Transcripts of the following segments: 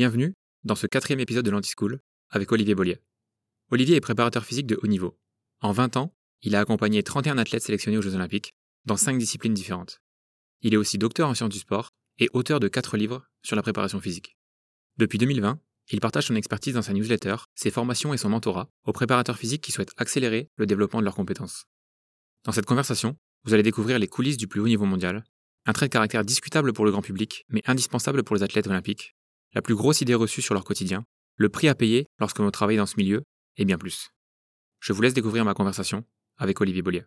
Bienvenue dans ce quatrième épisode de l'Anti-School avec Olivier Bollier. Olivier est préparateur physique de haut niveau. En 20 ans, il a accompagné 31 athlètes sélectionnés aux Jeux Olympiques dans 5 disciplines différentes. Il est aussi docteur en sciences du sport et auteur de 4 livres sur la préparation physique. Depuis 2020, il partage son expertise dans sa newsletter, ses formations et son mentorat aux préparateurs physiques qui souhaitent accélérer le développement de leurs compétences. Dans cette conversation, vous allez découvrir les coulisses du plus haut niveau mondial, un trait de caractère discutable pour le grand public, mais indispensable pour les athlètes olympiques, la plus grosse idée reçue sur leur quotidien, le prix à payer lorsque l'on travaille dans ce milieu, et bien plus. Je vous laisse découvrir ma conversation avec Olivier Bollier.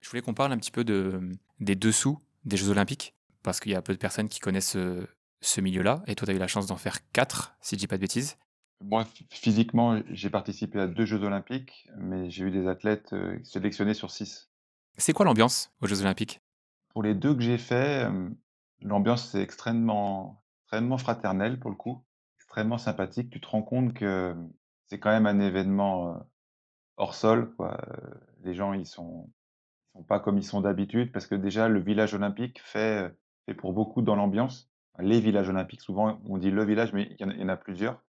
Je voulais qu'on parle un petit peu de, des dessous des Jeux Olympiques, parce qu'il y a peu de personnes qui connaissent ce, ce milieu-là, et toi, tu as eu la chance d'en faire quatre, si je dis pas de bêtises. Moi, physiquement, j'ai participé à deux Jeux Olympiques, mais j'ai eu des athlètes euh, sélectionnés sur six. C'est quoi l'ambiance aux Jeux Olympiques? Pour les deux que j'ai faits, euh, l'ambiance c'est extrêmement, extrêmement fraternel pour le coup, extrêmement sympathique. Tu te rends compte que c'est quand même un événement hors sol, quoi. Les gens, ils sont, ils sont pas comme ils sont d'habitude, parce que déjà, le village olympique fait, fait pour beaucoup dans l'ambiance. Les villages olympiques, souvent, on dit le village, mais il y en a, plusieurs.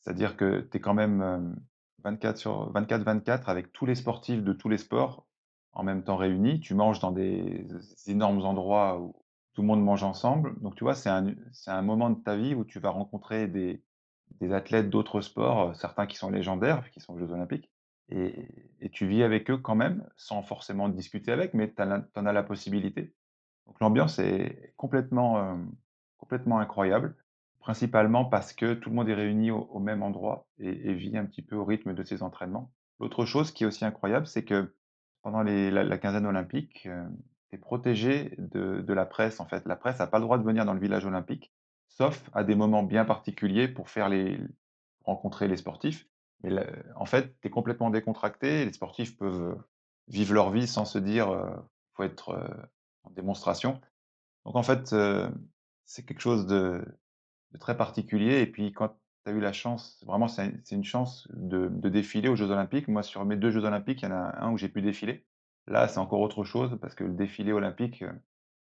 C'est-à-dire que tu es quand même 24 sur 24-24 avec tous les sportifs de tous les sports en même temps réunis. Tu manges dans des énormes endroits où tout le monde mange ensemble. Donc, tu vois, c'est un, un moment de ta vie où tu vas rencontrer des, des athlètes d'autres sports, certains qui sont légendaires, qui sont aux Jeux Olympiques, et, et tu vis avec eux quand même, sans forcément discuter avec, mais tu en as la possibilité. Donc, l'ambiance est complètement, euh, complètement incroyable principalement parce que tout le monde est réuni au, même endroit et, vit un petit peu au rythme de ses entraînements. L'autre chose qui est aussi incroyable, c'est que pendant les, la, la, quinzaine olympique, euh, tu es protégé de, de, la presse. En fait, la presse n'a pas le droit de venir dans le village olympique, sauf à des moments bien particuliers pour faire les rencontrer les sportifs. Mais en fait, tu es complètement décontracté. Les sportifs peuvent vivre leur vie sans se dire euh, faut être en démonstration. Donc en fait, c'est quelque chose de, de très particulier. Et puis, quand tu as eu la chance, vraiment, c'est une chance de, de, défiler aux Jeux Olympiques. Moi, sur mes deux Jeux Olympiques, il y en a un où j'ai pu défiler. Là, c'est encore autre chose parce que le défilé olympique,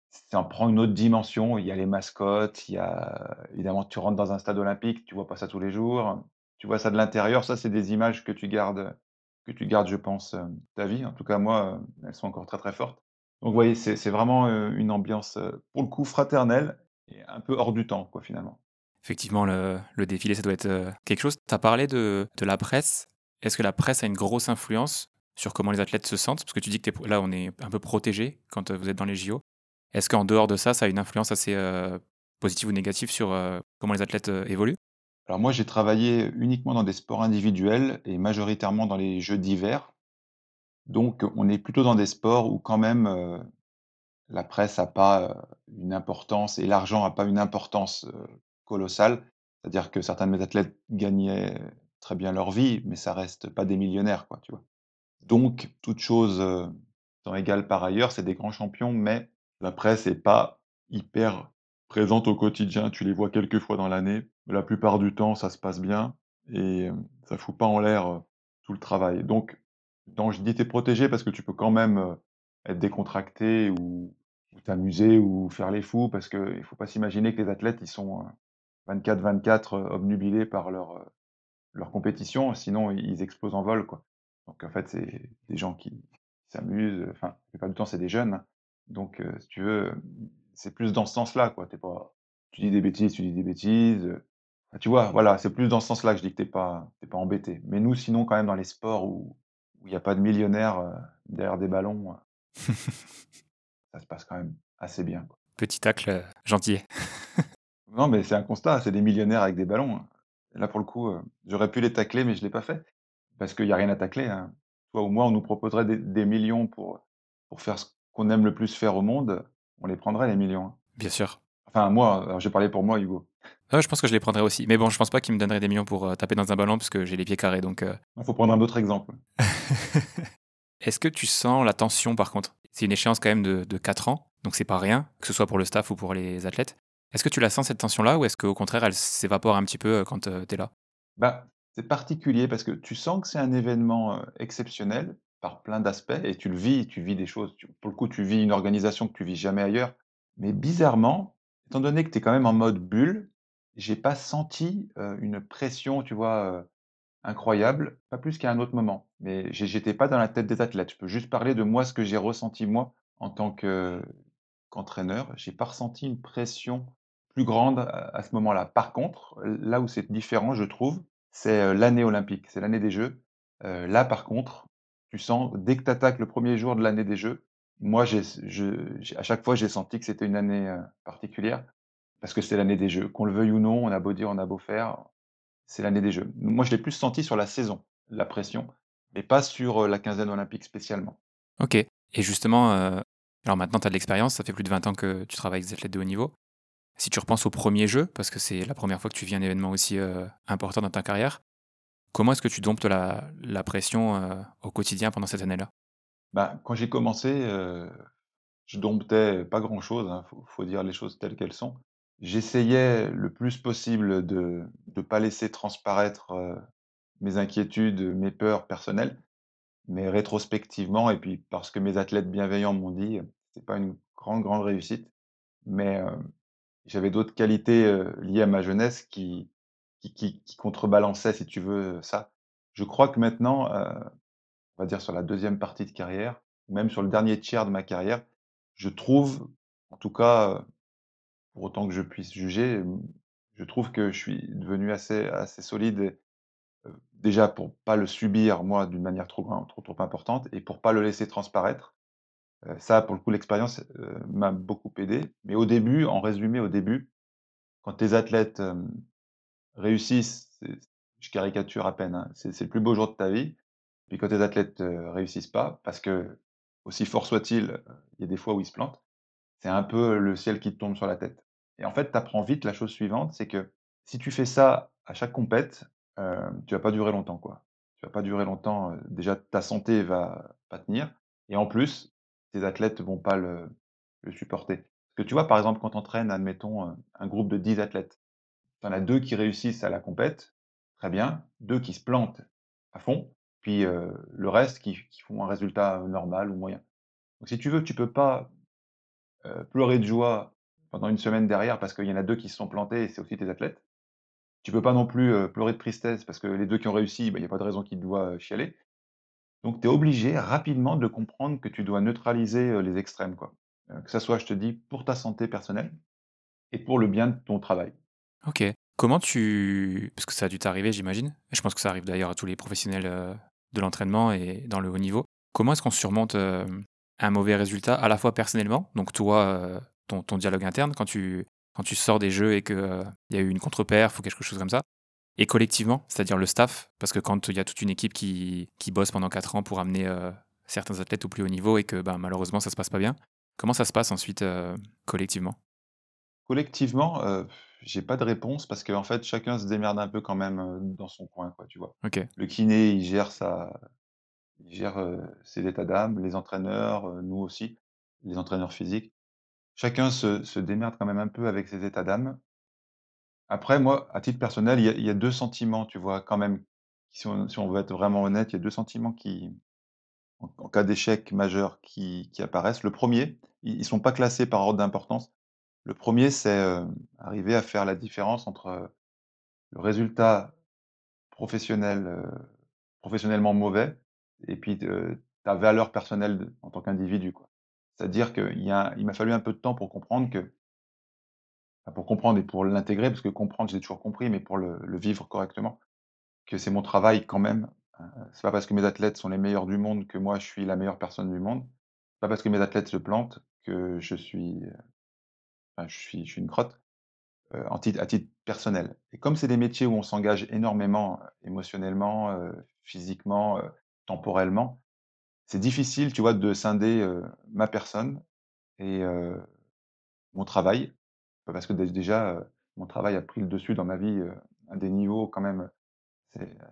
ça prend une autre dimension. Il y a les mascottes, il y a évidemment, tu rentres dans un stade olympique, tu vois pas ça tous les jours. Tu vois ça de l'intérieur. Ça, c'est des images que tu gardes, que tu gardes, je pense, ta vie. En tout cas, moi, elles sont encore très très fortes. Donc, vous voyez, c'est vraiment une ambiance, pour le coup, fraternelle et un peu hors du temps, quoi, finalement effectivement, le, défilé, ça doit être euh, quelque chose. Tu as parlé de la presse. Est-ce que la presse a une grosse influence sur comment les athlètes se sentent Parce que tu dis que là, on est un peu protégé quand euh, vous êtes dans les JO. Est-ce qu'en dehors de ça, ça a une influence assez euh, positive ou négative sur euh, comment les athlètes évoluent? Alors moi, j'ai travaillé uniquement dans des sports individuels et majoritairement dans les jeux d'hiver. Donc, on est plutôt dans des sports où quand même la presse n'a pas une importance et l'argent n'a pas une importance colossale. C'est-à-dire que certains de mes athlètes gagnaient très bien leur vie, mais ça reste pas des millionnaires, quoi, tu vois. Donc, toute chose euh, étant égale par ailleurs, c'est des grands champions, mais la presse n'est pas hyper présente au quotidien. Tu les vois quelques fois dans l'année. La plupart du temps, ça se passe bien et euh, ça fout pas en l'air tout le travail. Donc, je dis t'es protégé parce que tu peux quand même être décontracté ou, ou t'amuser ou faire les fous parce qu'il ne faut pas s'imaginer que les athlètes, ils sont 24-24 obnubilés par leur, leur compétition, sinon ils explosent en vol. Quoi. Donc en fait, c'est des gens qui s'amusent, enfin, la plupart du temps, c'est des jeunes. Donc, euh, si tu veux, c'est plus dans ce sens-là, quoi. T'es pas, tu dis des bêtises, tu dis des bêtises. Enfin, tu vois, voilà, c'est plus dans ce sens-là que je dis que t'es pas, t'es pas embêté. Mais nous, sinon, quand même, dans les sports où il n'y a pas de millionnaires euh, derrière des ballons, euh, ça se passe quand même assez bien. Quoi. Petit tacle gentil. non, mais c'est un constat, c'est des millionnaires avec des ballons. Hein. Là, pour le coup, j'aurais pu les tacler, mais je l'ai pas fait parce qu'il n'y a rien à tacler. Hein. Toi ou moi, on nous proposerait des, des millions pour, pour faire ce qu'on aime le plus faire au monde, on les prendrait les millions. Hein. Bien sûr. Enfin, moi, j'ai parlé pour moi, Hugo. Ah, je pense que je les prendrais aussi. Mais bon, je pense pas qu'ils me donneraient des millions pour euh, taper dans un ballon parce que j'ai les pieds carrés. Donc, il euh... faut prendre un autre exemple. Est-ce que tu sens la tension par contre? C'est une échéance quand même de, de 4 ans, donc c'est pas rien, que ce soit pour le staff ou pour les athlètes. Est-ce que tu la sens cette tension-là ou est-ce qu'au contraire elle s'évapore un petit peu euh, quand tu es là? Bah, C'est particulier parce que tu sens que c'est un événement exceptionnel par plein d'aspects et tu le vis, tu vis des choses. Pour le coup, tu vis une organisation que tu vis jamais ailleurs. Mais bizarrement, étant donné que tu es quand même en mode bulle, j'ai pas senti, une pression, tu vois, incroyable, pas plus qu'à un autre moment. Mais j'ai j'étais pas dans la tête des athlètes. Je peux juste parler de moi, ce que j'ai ressenti moi, en tant que qu'entraîneur. J'ai pas ressenti une pression plus grande à ce moment-là. Par contre, là où c'est différent, je trouve, c'est, l'année olympique, c'est l'année des Jeux. Là, par contre, tu sens dès que tu attaques le premier jour de l'année des Jeux, moi, j'ai à chaque fois, j'ai senti que c'était une année, particulière parce que c'est l'année des Jeux. Qu'on le veuille ou non, on a beau dire, on a beau faire, c'est l'année des Jeux. Moi, je l'ai plus senti sur la saison, la pression, mais pas sur, la quinzaine olympique spécialement. OK et justement, alors maintenant tu as de l'expérience, ça fait plus de 20 ans que tu travailles avec des athlètes de haut niveau. Si tu repenses au premier jeu, parce que c'est la première fois que tu vis un événement aussi, heu, important dans ta carrière, comment est-ce que tu domptes la pression, heu, au quotidien pendant cette année-là? Bah, quand j'ai commencé, heu, je domptais pas grand-chose, hein, faut faut dire les choses telles qu'elles sont. J'essayais le plus possible de de pas laisser transparaître, mes inquiétudes, mes peurs personnelles, mais rétrospectivement et puis parce que mes athlètes bienveillants m'ont dit, c'est pas une grande, grande réussite, mais j'avais d'autres qualités, liées à ma jeunesse qui qui contrebalançaient, si tu veux, ça. Je crois que maintenant, on va dire sur la deuxième partie de carrière, même sur le dernier tiers de ma carrière, je trouve, en tout cas, pour autant que je puisse juger, je trouve que je suis devenu assez assez solide déjà pour pas le subir moi d'une manière trop gran trop, trop importante et pour pas le laisser transparaître. Heu, ça pour le coup l'expérience, heu, m'a beaucoup aidé. Mais au début, en résumé au début, quand tes athlètes, hem, réussissent, je caricature à peine, hein, c'est le plus beau jour de ta vie. Puis quand tes athlètes, réussissent pas, parce que, aussi fort soit-il, il y a des fois où ils se plantent, c'est un peu le ciel qui te tombe sur la tête. Et en fait, tu apprends vite la chose suivante, c'est que si tu fais ça à chaque compète, tu vas pas durer longtemps, quoi. Tu vas pas durer longtemps, déjà ta santé va pas tenir et en plus, tes athlètes vont pas le supporter. Parce que tu vois, par exemple, quand tu entraînes, admettons, un groupe de 10 athlètes, tu en as 2 qui réussissent à la compète, très bien, 2 qui se plantent à fond, puis, le reste qui font un résultat, normal ou moyen. Donc si tu veux, tu peux pas, pleurer de joie pendant une semaine derrière parce qu'il y en a 2 qui se sont plantés et c'est aussi tes athlètes. Tu peux pas non plus, pleurer de tristesse parce que les 2 qui ont réussi, bah, il y a pas de raison qu'ils doivent, chialer. Donc tu es obligé rapidement de comprendre que tu dois neutraliser, les extrêmes, quoi. Que ça soit, je te dis, pour ta santé personnelle et pour le bien de ton travail. OK. Comment tu parce que ça a dû t'arriver, j'imagine, je pense que ça arrive d'ailleurs à tous les professionnels, de l'entraînement et dans le haut niveau. Comment est-ce qu'on surmonte, un mauvais résultat à la fois personnellement, donc toi, ton dialogue interne quand tu quand tu sors des jeux et que, heu, il y a eu une contre-perf ou quelque chose comme ça et collectivement, c'est-à-dire le staff, parce que quand il y a toute une équipe qui qui bosse pendant 4 ans pour amener, heu, certains athlètes au plus haut niveau et que, ben, malheureusement ça se passe pas bien, comment ça se passe ensuite, heu, collectivement? Collectivement, heu, j'ai pas de réponse parce qu'en fait, chacun se démerde un peu quand même, heu, dans son coin, quoi, tu vois? OK. Le kiné, il gère sa il gère, ses états d'âme, les entraîneurs, nous aussi, les entraîneurs physiques. Chacun se se démerde quand même un peu avec ses états d'âme. Après moi, à titre personnel, il y a il y a 2 sentiments, tu vois, quand même, si on veut être vraiment honnête, il y a 2 sentiments qui, en cas d'échec majeur, qui apparaissent. Le premier, ils ils sont pas classés par ordre d'importance. Le premier, c'est, heu, arriver à faire la différence entre, heu, le résultat professionnel, heu, professionnellement mauvais et puis ta valeur personnelle en tant qu'individu. C'est-à-dire qu'il m'a fallu un peu de temps pour comprendre que pour comprendre et pour l'intégrer, parce que comprendre, j'ai toujours compris, mais pour le vivre correctement, que c'est mon travail quand même. Heu, c'est pas parce que mes athlètes sont les meilleurs du monde que moi je suis la meilleure personne du monde. C'est pas parce que mes athlètes se plantent que je suis, heu, enfin je suis je suis une crotte, titre à titre personnel. Et comme c'est des métiers où on s'engage énormément, émotionnellement, physiquement, temporellement, c'est difficile, tu vois, de scinder, ma personne et mon travail. Parce que dé déjà, mon travail a pris le dessus dans ma vie, à des niveaux quand même,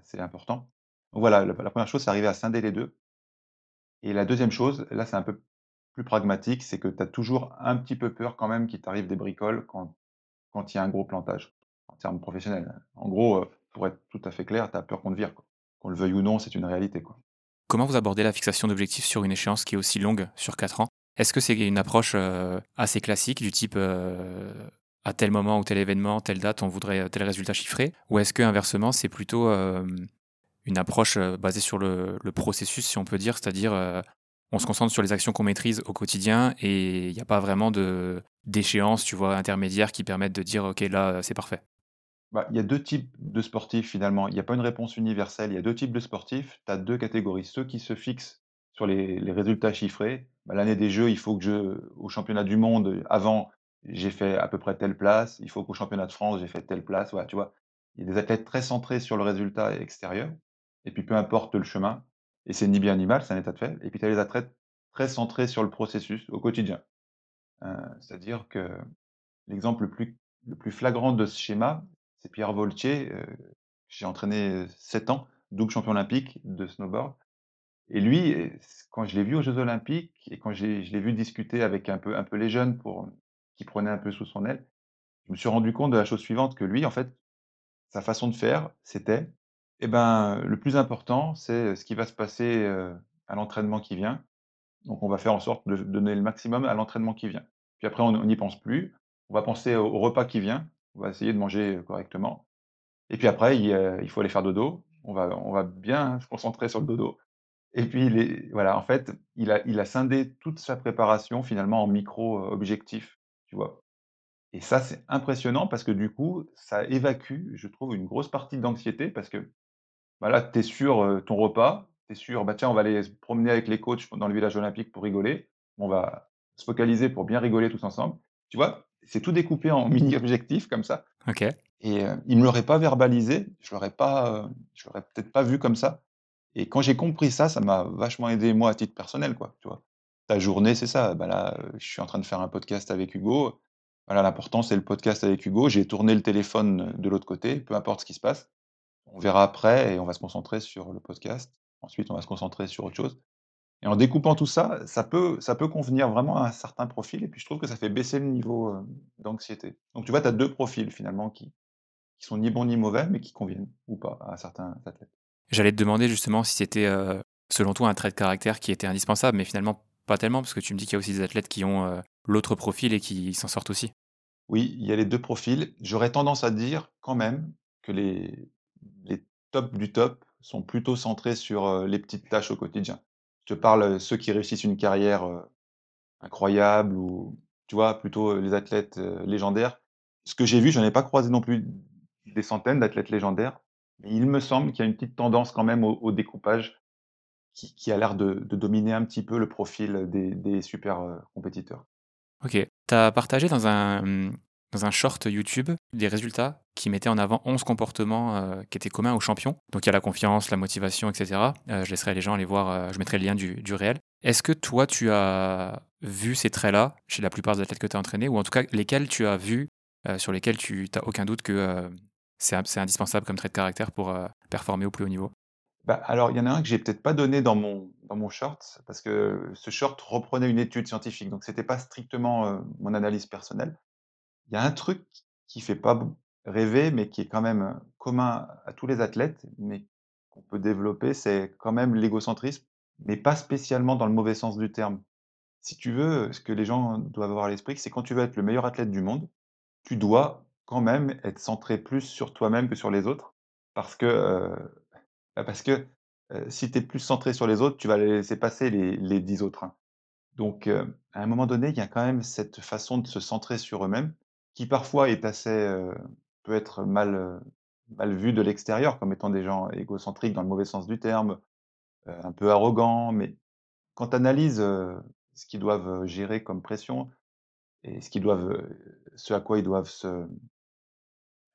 c'est important. Donc voilà, la 1 chose, c'est arriver à scinder les 2 et la deuxième chose, là, c'est un peu plus pragmatique, c'est que tu as toujours un petit peu peur quand même qu'il t'arrive des bricoles quand il y a un gros plantage, en termes professionnels. En gros, pour être tout à fait clair, tu as peur qu'on te vire. Qu'on le veuille ou non, c'est une réalité, quoi. Comment vous abordez la fixation d'objectifs sur une échéance qui est aussi longue, sur 4 ans? Est-ce que c'est une approche, assez classique du type, à tel moment ou tel événement, telle date, on voudrait tel résultat chiffré? Ou est-ce que inversement, c'est plutôt une approche basée sur le, processus, si on peut dire, c'est-à-dire on se concentre sur les actions qu'on maîtrise au quotidien et il n'y a pas vraiment de d'échéance, tu vois, intermédiaires qui permettent de dire ok là c'est parfait. Bah, il y a deux types de sportifs finalement. Il n'y a pas une réponse universelle. Il y a deux types de sportifs. Tu as deux catégories. Ceux qui se fixent sur les, résultats chiffrés. Bah, l'année des Jeux, il faut que je, au championnat du monde, avant, j'ai fait à peu près telle place. Il faut qu'au championnat de France, j'ai fait telle place. Voilà, tu vois. Il y a des athlètes très centrés sur le résultat extérieur. Et puis peu importe le chemin. Et c'est ni bien ni mal, c'est un état de fait. Et puis tu as les athlètes très centrés sur le processus au quotidien. Euh, c'est-à-dire que l'exemple le plus, le plus flagrant de ce schéma, c'est Pierre Voltier. Euh, j'ai entraîné 7 ans, double champion olympique de snowboard. Et lui, quand je l'ai vu aux Jeux olympiques et quand je l'ai vu discuter avec un peu, les jeunes pour, qui prenaient un peu sous son aile, je me suis rendu compte de la chose suivante, que lui, en fait, sa façon de faire, c'était, eh ben, le plus important, c'est ce qui va se passer à l'entraînement qui vient. Donc, on va faire en sorte de donner le maximum à l'entraînement qui vient. Puis après, on n'y pense plus. On va penser au, repas qui vient. On va essayer de manger correctement. Et puis après, il, faut aller faire dodo. On va, on va bien se concentrer sur le dodo. Et puis, il voilà, en fait, il a, il a scindé toute sa préparation finalement en micro-objectifs, tu vois. Et ça, c'est impressionnant parce que du coup, ça évacue, je trouve, une grosse partie d'anxiété parce que voilà, bah, tu es sur ton repas, tu es sûr, bah tiens, on va aller se promener avec les coachs dans le village olympique pour rigoler. On va se focaliser pour bien rigoler tous ensemble. Tu vois, c'est tout découpé en mini-objectifs comme ça. Ok. Et il ne me l'aurait pas verbalisé, je l'aurais pas, je l'aurais peut-être pas vu comme ça. Et quand j'ai compris ça, ça m'a vachement aidé, moi, à titre personnel, quoi, tu vois? Ta journée, c'est ça. Bah, là, je suis en train de faire un podcast avec Hugo. Voilà, l'important, c'est le podcast avec Hugo. J'ai tourné le téléphone, de l'autre côté, peu importe ce qui se passe. On verra après et on va se concentrer sur le podcast. Ensuite, on va se concentrer sur autre chose. Et en découpant tout ça, ça peut ça peut convenir vraiment à un certain profil et puis je trouve que ça fait baisser le niveau, d'anxiété. Donc tu vois, tu as 2 profils finalement qui sont ni bons ni mauvais, mais qui conviennent ou pas à certains athlètes. J'allais te demander justement si c'était, euh, selon toi, un trait de caractère qui était indispensable, mais finalement pas tellement, parce que tu me dis qu'il y a aussi des athlètes qui ont euh, l'autre profil et qui s'en sortent aussi. Oui, il y a les deux profils. J'aurais tendance à dire quand même que les, les tops du top sont plutôt centrés sur euh, les petites tâches au quotidien. Je te parle ceux qui réussissent une carrière incroyable ou, tu vois, plutôt les athlètes légendaires. Ce que j'ai vu, je n'en ai pas croisé non plus des centaines d'athlètes légendaires, il me semble qu'il y a une petite tendance quand même au, découpage qui, a l'air de, dominer un petit peu le profil des, super euh, compétiteurs. Ok. Tu as partagé dans un, short YouTube des résultats qui mettaient en avant 11 comportements euh, qui étaient communs aux champions. Donc il y a la confiance, la motivation, etc. Euh, je laisserai les gens aller voir, je mettrai le lien du, du réel. Est-ce que toi, tu as vu ces traits-là chez la plupart des athlètes que tu as entraînés, ou en tout cas lesquels tu as vus, sur lesquels tu n'as aucun doute que c'est indispensable comme trait de caractère pour euh, performer au plus haut niveau bah, alors, il y en a un que j'ai peut-être pas donné dans mon, dans mon short, parce que ce short reprenait une étude scientifique, donc c'était pas strictement euh, mon analyse personnelle. Il y a un truc qui fait pas rêver, mais qui est quand même euh, commun à tous les athlètes, mais qu'on peut développer, c'est quand même l'égocentrisme, mais pas spécialement dans le mauvais sens du terme. Si tu veux, ce que les gens doivent avoir à l'esprit, c'est quand tu veux être le meilleur athlète du monde, tu dois quand même être centré plus sur toi-même que sur les autres? Parce que, bah, parce que, si tu es plus centré sur les autres, tu vas laisser passer les les 10 autres, hein. Donc, à un moment donné, il y a quand même cette façon de se centrer sur eux-mêmes, qui parfois est assez, peut être mal, mal vue de l'extérieur comme étant des gens égocentriques dans le mauvais sens du terme, un peu arrogants. Mais quand tu analyses, ce qu'ils doivent, gérer comme pression et ce qu'ils doivent, ce à quoi ils doivent se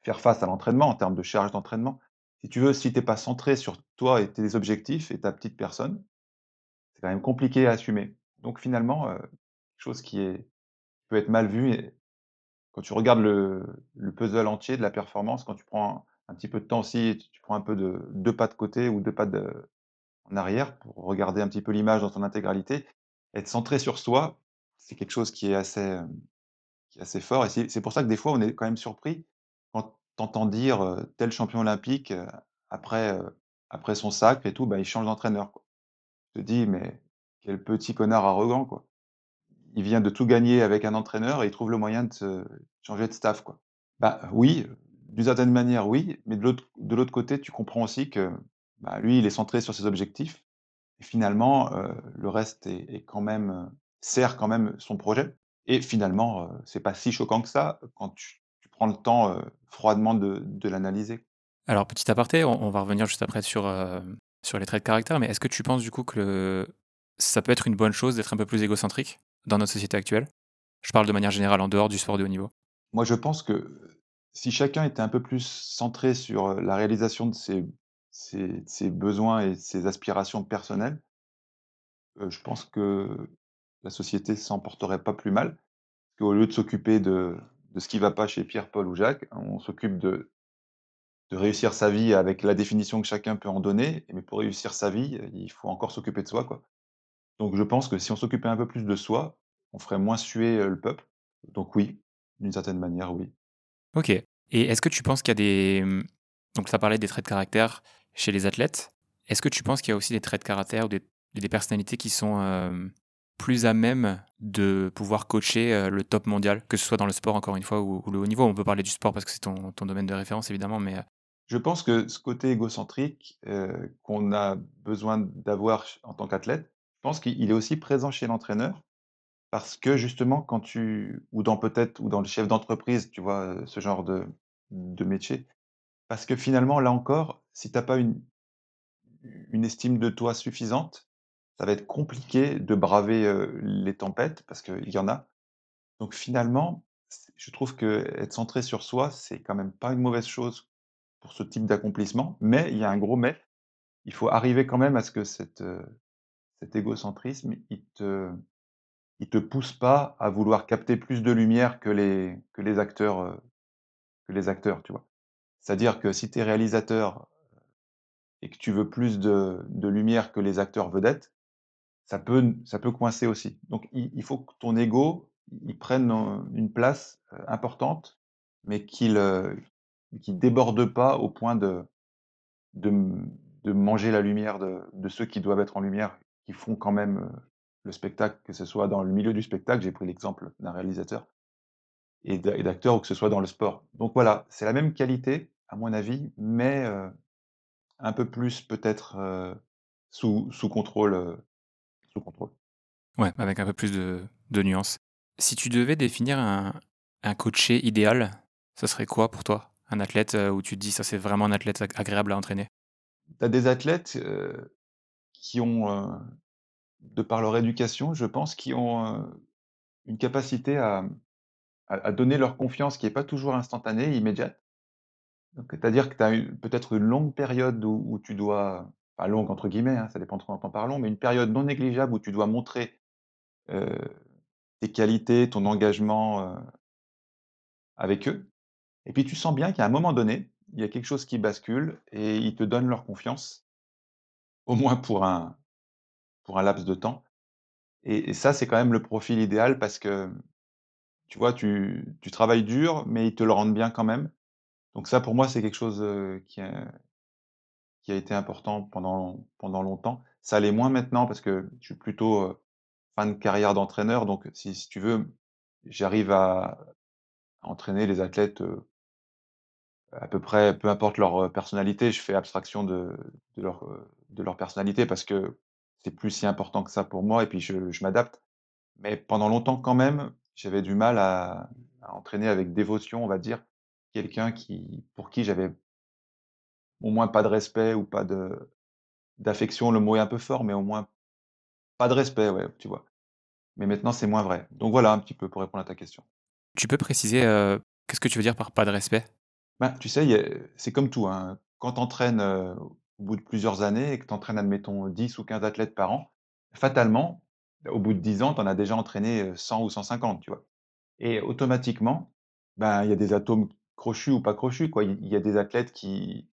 faire face à l'entraînement en termes de charge d'entraînement. Si tu veux, si tu es pas centré sur toi et tes objectifs et ta petite personne, c'est quand même compliqué à assumer. Donc finalement, heu, chose qui peut être mal vue quand tu regardes le le puzzle entier de la performance, quand tu prends un petit peu de temps aussi, tu prends un peu de 2 pas de côté ou 2 pas de en arrière pour regarder un petit peu l'image dans son intégralité, être centré sur soi, c'est quelque chose qui est assez, hem, qui est assez fort et c'est pour ça que des fois on est quand même surpris quand tu entends dire, tel champion olympique, après, après son sacre et tout, bah, il change d'entraîneur, quoi. Tu te dis: «Mais quel petit connard arrogant, quoi». Il vient de tout gagner avec un entraîneur et il trouve le moyen de changer de staff, quoi. Bah, oui, d'une certaine manière, oui, mais de l'autre côté, tu comprends aussi que, bah, lui, il est centré sur ses objectifs finalement, le reste est quand même, sert quand même son projet et finalement, heu, c'est pas si choquant que ça quand tu le temps, froidement de de l'analyser. Alors, petit aparté, on on va revenir juste après sur, sur les traits de caractère, mais est-ce que tu penses du coup que le ça peut être une bonne chose d'être un peu plus égocentrique dans notre société actuelle? Je parle de manière générale, en dehors du sport de haut niveau. Moi, je pense que si chacun était un peu plus centré sur, la réalisation de ses ses ses besoins et ses aspirations personnelles je pense que la société s'en porterait pas plus mal. Qu'au lieu de s'occuper de ce qui va pas chez Pierre, Paul ou Jacques, on s'occupe de réussir sa vie avec la définition que chacun peut en donner, mais pour réussir sa vie, il faut encore s'occuper de soi, quoi. Donc je pense que si on s'occupait un peu plus de soi, on ferait moins suer, le peuple. Donc oui, d'une certaine manière, oui. OK et est-ce que tu penses qu'il y a des, mmh donc as parlé des traits de caractère chez les athlètes. Est-ce que tu penses qu'il y a aussi des traits de caractère ou des personnalités qui sont, plus à même de pouvoir coacher, heu, le top mondial? Que ce soit dans le sport encore une fois ou le haut niveau. On peut parler du sport parce que c'est ton domaine de référence évidemment, mais, heu Je pense que ce côté égocentrique, heu, qu'on a besoin d'avoir en tant qu'athlète, je pense qu'il il est aussi présent chez l'entraîneur. Parce que justement quand tu ou dans peut-être ou dans le chef d'entreprise, tu vois, ce genre de métier. Parce que finalement, là encore, si tu as pas une estime de toi suffisante, ça va être compliqué de braver, les tempêtes parce qu'il y en a. Donc finalement, je trouve qu'être centré sur soi, c'est quand même pas une mauvaise chose pour ce type d'accomplissement. Mais il y a un gros mais, il faut arriver quand même à ce que cet, égocentrisme, il te te pousse pas à vouloir capter plus de lumière que les que acteurs, que les acteurs, tu vois? C'est-à-dire que si tu es réalisateur et que tu veux plus de lumière que les acteurs vedettes, ça peut ça peut coincer aussi. Donc il faut que ton ego, il prenne, une place, heu, importante, mais qu'il, heu, qu'il déborde pas au point de de de manger la lumière de de ceux qui doivent être en lumière, qui font quand même, heu, le spectacle, que ce soit dans le milieu du spectacle, j'ai pris l'exemple d'un réalisateur et d'a et d'acteurs ou que ce soit dans le sport. Donc voilà, c'est la même qualité à mon avis, mais, un peu plus peut-être, sous sous contrôle, sous contrôle. Ouais, avec un peu plus de de nuances. Si tu devais définir un un coaché idéal, ça serait quoi pour toi? Un athlète, heu, où tu te dis: «Ça, c'est vraiment un athlète ag agréable à entraîner»? Tu as des athlètes, heu, qui ont, heu, de par leur éducation, je pense, qui ont, une capacité à, donner leur confiance qui est pas toujours instantanée, immédiate. C'est-à-dire que tu as eu peut-être une longue période où où tu dois enfin «longue» entre guillemets, hein, ça dépend de ce qu'on entend mais une période non négligeable où tu dois montrer, heu, tes qualités, ton engagement, heu avec eux et puis tu sens bien qu'à un moment donné, il y a quelque chose qui bascule et ils te donnent leur confiance au moins pour un pour un laps de temps et et ça, c'est quand même le profil idéal parce que, tu vois, tu tu travailles dur, mais ils te le rendent bien quand même. Donc ça, pour moi, c'est quelque chose, qui a été important pendant pendant longtemps. Ça l'est moins maintenant parce que je suis plutôt, fin de carrière d'entraîneur donc si si tu veux, j'arrive à entraîner les athlètes, à peu près, peu importe leur, personnalité, je fais abstraction de de leur, de leur personnalité parce que c'est plus si important que ça pour moi et puis je je m'adapte. Mais pendant longtemps quand même, j'avais du mal à à entraîner avec dévotion, on va dire, quelqu'un qui pour qui j'avais au moins pas de respect ou pas de d'affection, le mot est un peu fort, mais au moins pas de respect, ouais, tu vois? Mais maintenant, c'est moins vrai. Donc voilà un petit peu pour répondre à ta question. Tu peux préciser, qu'est-ce que tu veux dire par pas de respect? Ben, tu sais, c'est comme tout, hein, quand tu entraînes, au bout de plusieurs années et que tu entraînes, admettons, 10 ou 15 athlètes par an, fatalement, au bout de 10 ans, tu en as déjà entraîné, heu, 100 ou 150, tu vois? Et automatiquement, ben, il y a des atomes crochus ou pas crochus, quoi. Il y a des athlètes qui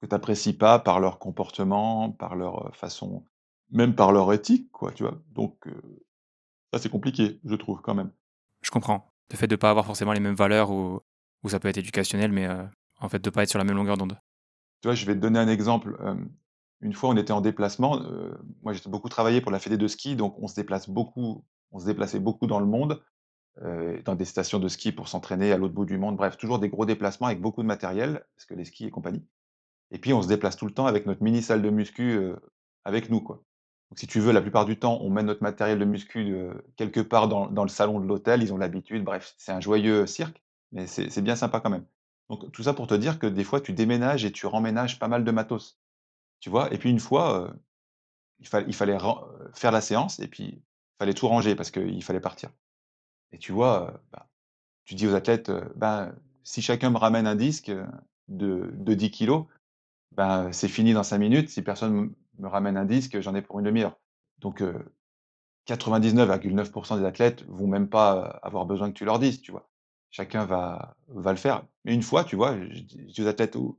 que tu apprécies pas par leur comportement, par leur, heu, façon même par leur éthique, quoi, tu vois? Donc heu, ça, c'est compliqué, je trouve, quand même. Je comprends. Le fait de pas avoir forcément les mêmes valeurs ou ou ça peut être éducationnel, mais heu, en fait, de pas être sur la même longueur d'onde. Tu vois, je vais te donner un exemple, hem, une fois, on était en déplacement, heu, moi, j'ai beaucoup travaillé pour la fédé de ski, donc on se déplace beaucoup on se déplaçait beaucoup dans le monde, dans des stations de ski pour s'entraîner à l'autre bout du monde. Bref, toujours des gros déplacements avec beaucoup de matériel, parce que les skis et compagnie. Et puis, on se déplace tout le temps avec notre mini salle de muscu euh, avec nous, quoi. Donc, si tu veux, la plupart du temps, on met notre matériel de muscu euh, quelque part dans, dans le salon de l'hôtel. Ils ont l'habitude. Bref, c'est un joyeux cirque, mais c'est bien sympa quand même. Donc, tout ça pour te dire que des fois, tu déménages et tu remménages pas mal de matos. Tu vois? Et puis, une fois, euh, il, fa- il fallait faire la séance et puis il fallait tout ranger parce qu'il fallait partir. Et tu vois, bah, tu dis aux athlètes, «Ben, si chacun me ramène un disque, de de 10 kilogrammes, ben, c'est fini dans 5 minutes. Si personne me ramène un disque, j'en ai pour une demi heure». Donc heu, 99,9% des athlètes vont même pas, avoir besoin que tu leur dises, tu vois? Chacun va va le faire. Mais une fois, tu vois, je dis aux athlètes: «Oh,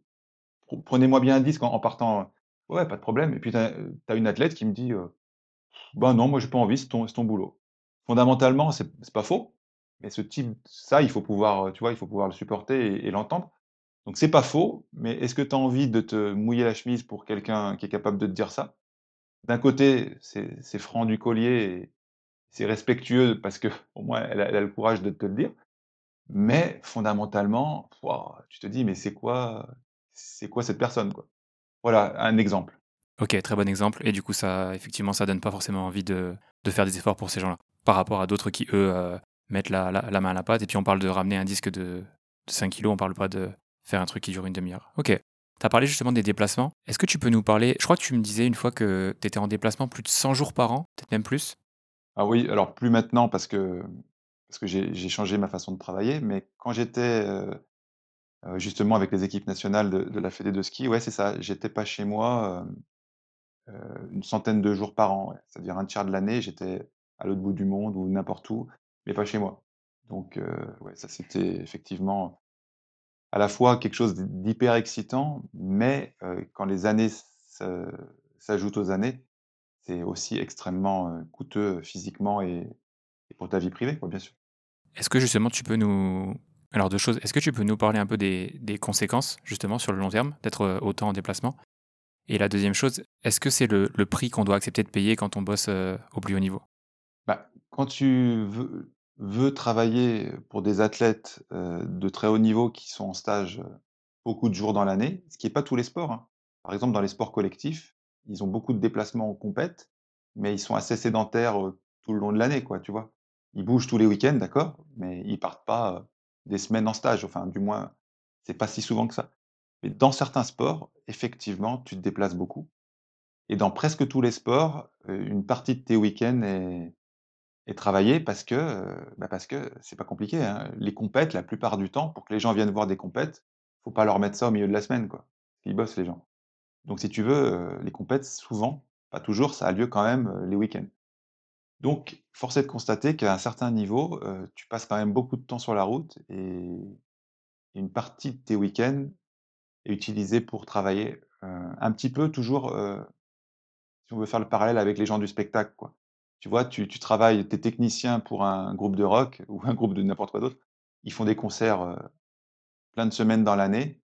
pre prenez-moi bien un disque en partant». «Ouais, pas de problème» et puis tu as, une athlète qui me dit, «Bah, non, moi j'ai pas envie, c'est ton boulot». Fondamentalement, c'est pas faux, mais ce type ça, il faut pouvoir, tu vois, il faut pouvoir le supporter et l'entendre. Donc c'est pas faux, mais est-ce que tu as envie de te mouiller la chemise pour quelqu'un qui est capable de te dire ça? D'un côté, c'est franc du collier et c'est respectueux parce qu'au moins elle a le courage de te le dire, mais fondamentalement, tu te dis: «Mais c'est quoi c'est quoi cette personne, quoi?» Voilà, un exemple. Ok, très bon exemple. Et du coup, ça, effectivement, ça donne pas forcément envie de, faire des efforts pour ces gens-là. Par rapport à d'autres qui, eux, euh, mettent la, main à la pâte. Et puis, on parle de ramener un disque de, de 5 kilos, on parle pas de faire un truc qui dure une demi-heure. Ok. Tu as parlé justement des déplacements. Est-ce que tu peux nous parler Je crois que tu me disais une fois que tu étais en déplacement plus de 100 jours par an, peut-être même plus. Ah oui, alors plus maintenant parce que parce que j'ai changé ma façon de travailler, mais quand j'étais, heu heu, justement avec les équipes nationales de la fédé de ski, ouais, c'est ça, j'étais pas chez moi, heu, une centaine de jours par an. C'est-à-dire un tiers de l'année, j'étais à l'autre bout du monde ou n'importe où, mais pas chez moi. Donc ouais, ça c'était effectivement à la fois quelque chose d'hyper excitant, mais heu, quand les années s'ajoutent aux années, c'est aussi extrêmement, heu, coûteux physiquement et et pour ta vie privée, quoi, bien sûr. Est-ce que justement tu peux nous... Alors deux choses. Est-ce que tu peux nous parler un peu des, des conséquences justement sur le long terme d'être euh, autant en déplacement? Et la deuxième chose, est-ce que c'est le, le prix qu'on doit accepter de payer quand on bosse euh, au plus haut niveau? Bah, quand tu veux veux travailler pour des athlètes, heu, de très haut niveau qui sont en stage, beaucoup de jours dans l'année, ce qui est pas tous les sports, hein. Par exemple, dans les sports collectifs, ils ont beaucoup de déplacements en compète, mais ils sont assez sédentaires, tout le long de l'année, quoi, tu vois? Ils bougent tous les week-ends, d'accord, mais ils partent pas, des semaines en stage, enfin, du moins, c'est pas si souvent que ça. Mais dans certains sports, effectivement, tu te déplaces beaucoup et dans presque tous les sports, une partie de tes week-ends est et travailler parce que, heu, bah, parce que c'est pas compliqué, hein. Les compètes, la plupart du temps, pour que les gens viennent voir des compètes, faut pas leur mettre ça au milieu de la semaine, quoi. Ils bossent les gens. Donc si tu veux, heu, les compètes, souvent, pas toujours, ça a lieu quand même, heu, les week-ends. Donc force est de constater qu'à un certain niveau, tu passes quand même beaucoup de temps sur la route et une partie de tes week-ends est utilisée pour travailler, un petit peu toujours, si on veut faire le parallèle avec les gens du spectacle, quoi. Tu vois, tu tu travailles, tu es technicien pour un groupe de rock ou un groupe de n'importe quoi d'autre. Ils font des concerts, heu, plein de semaines dans l'année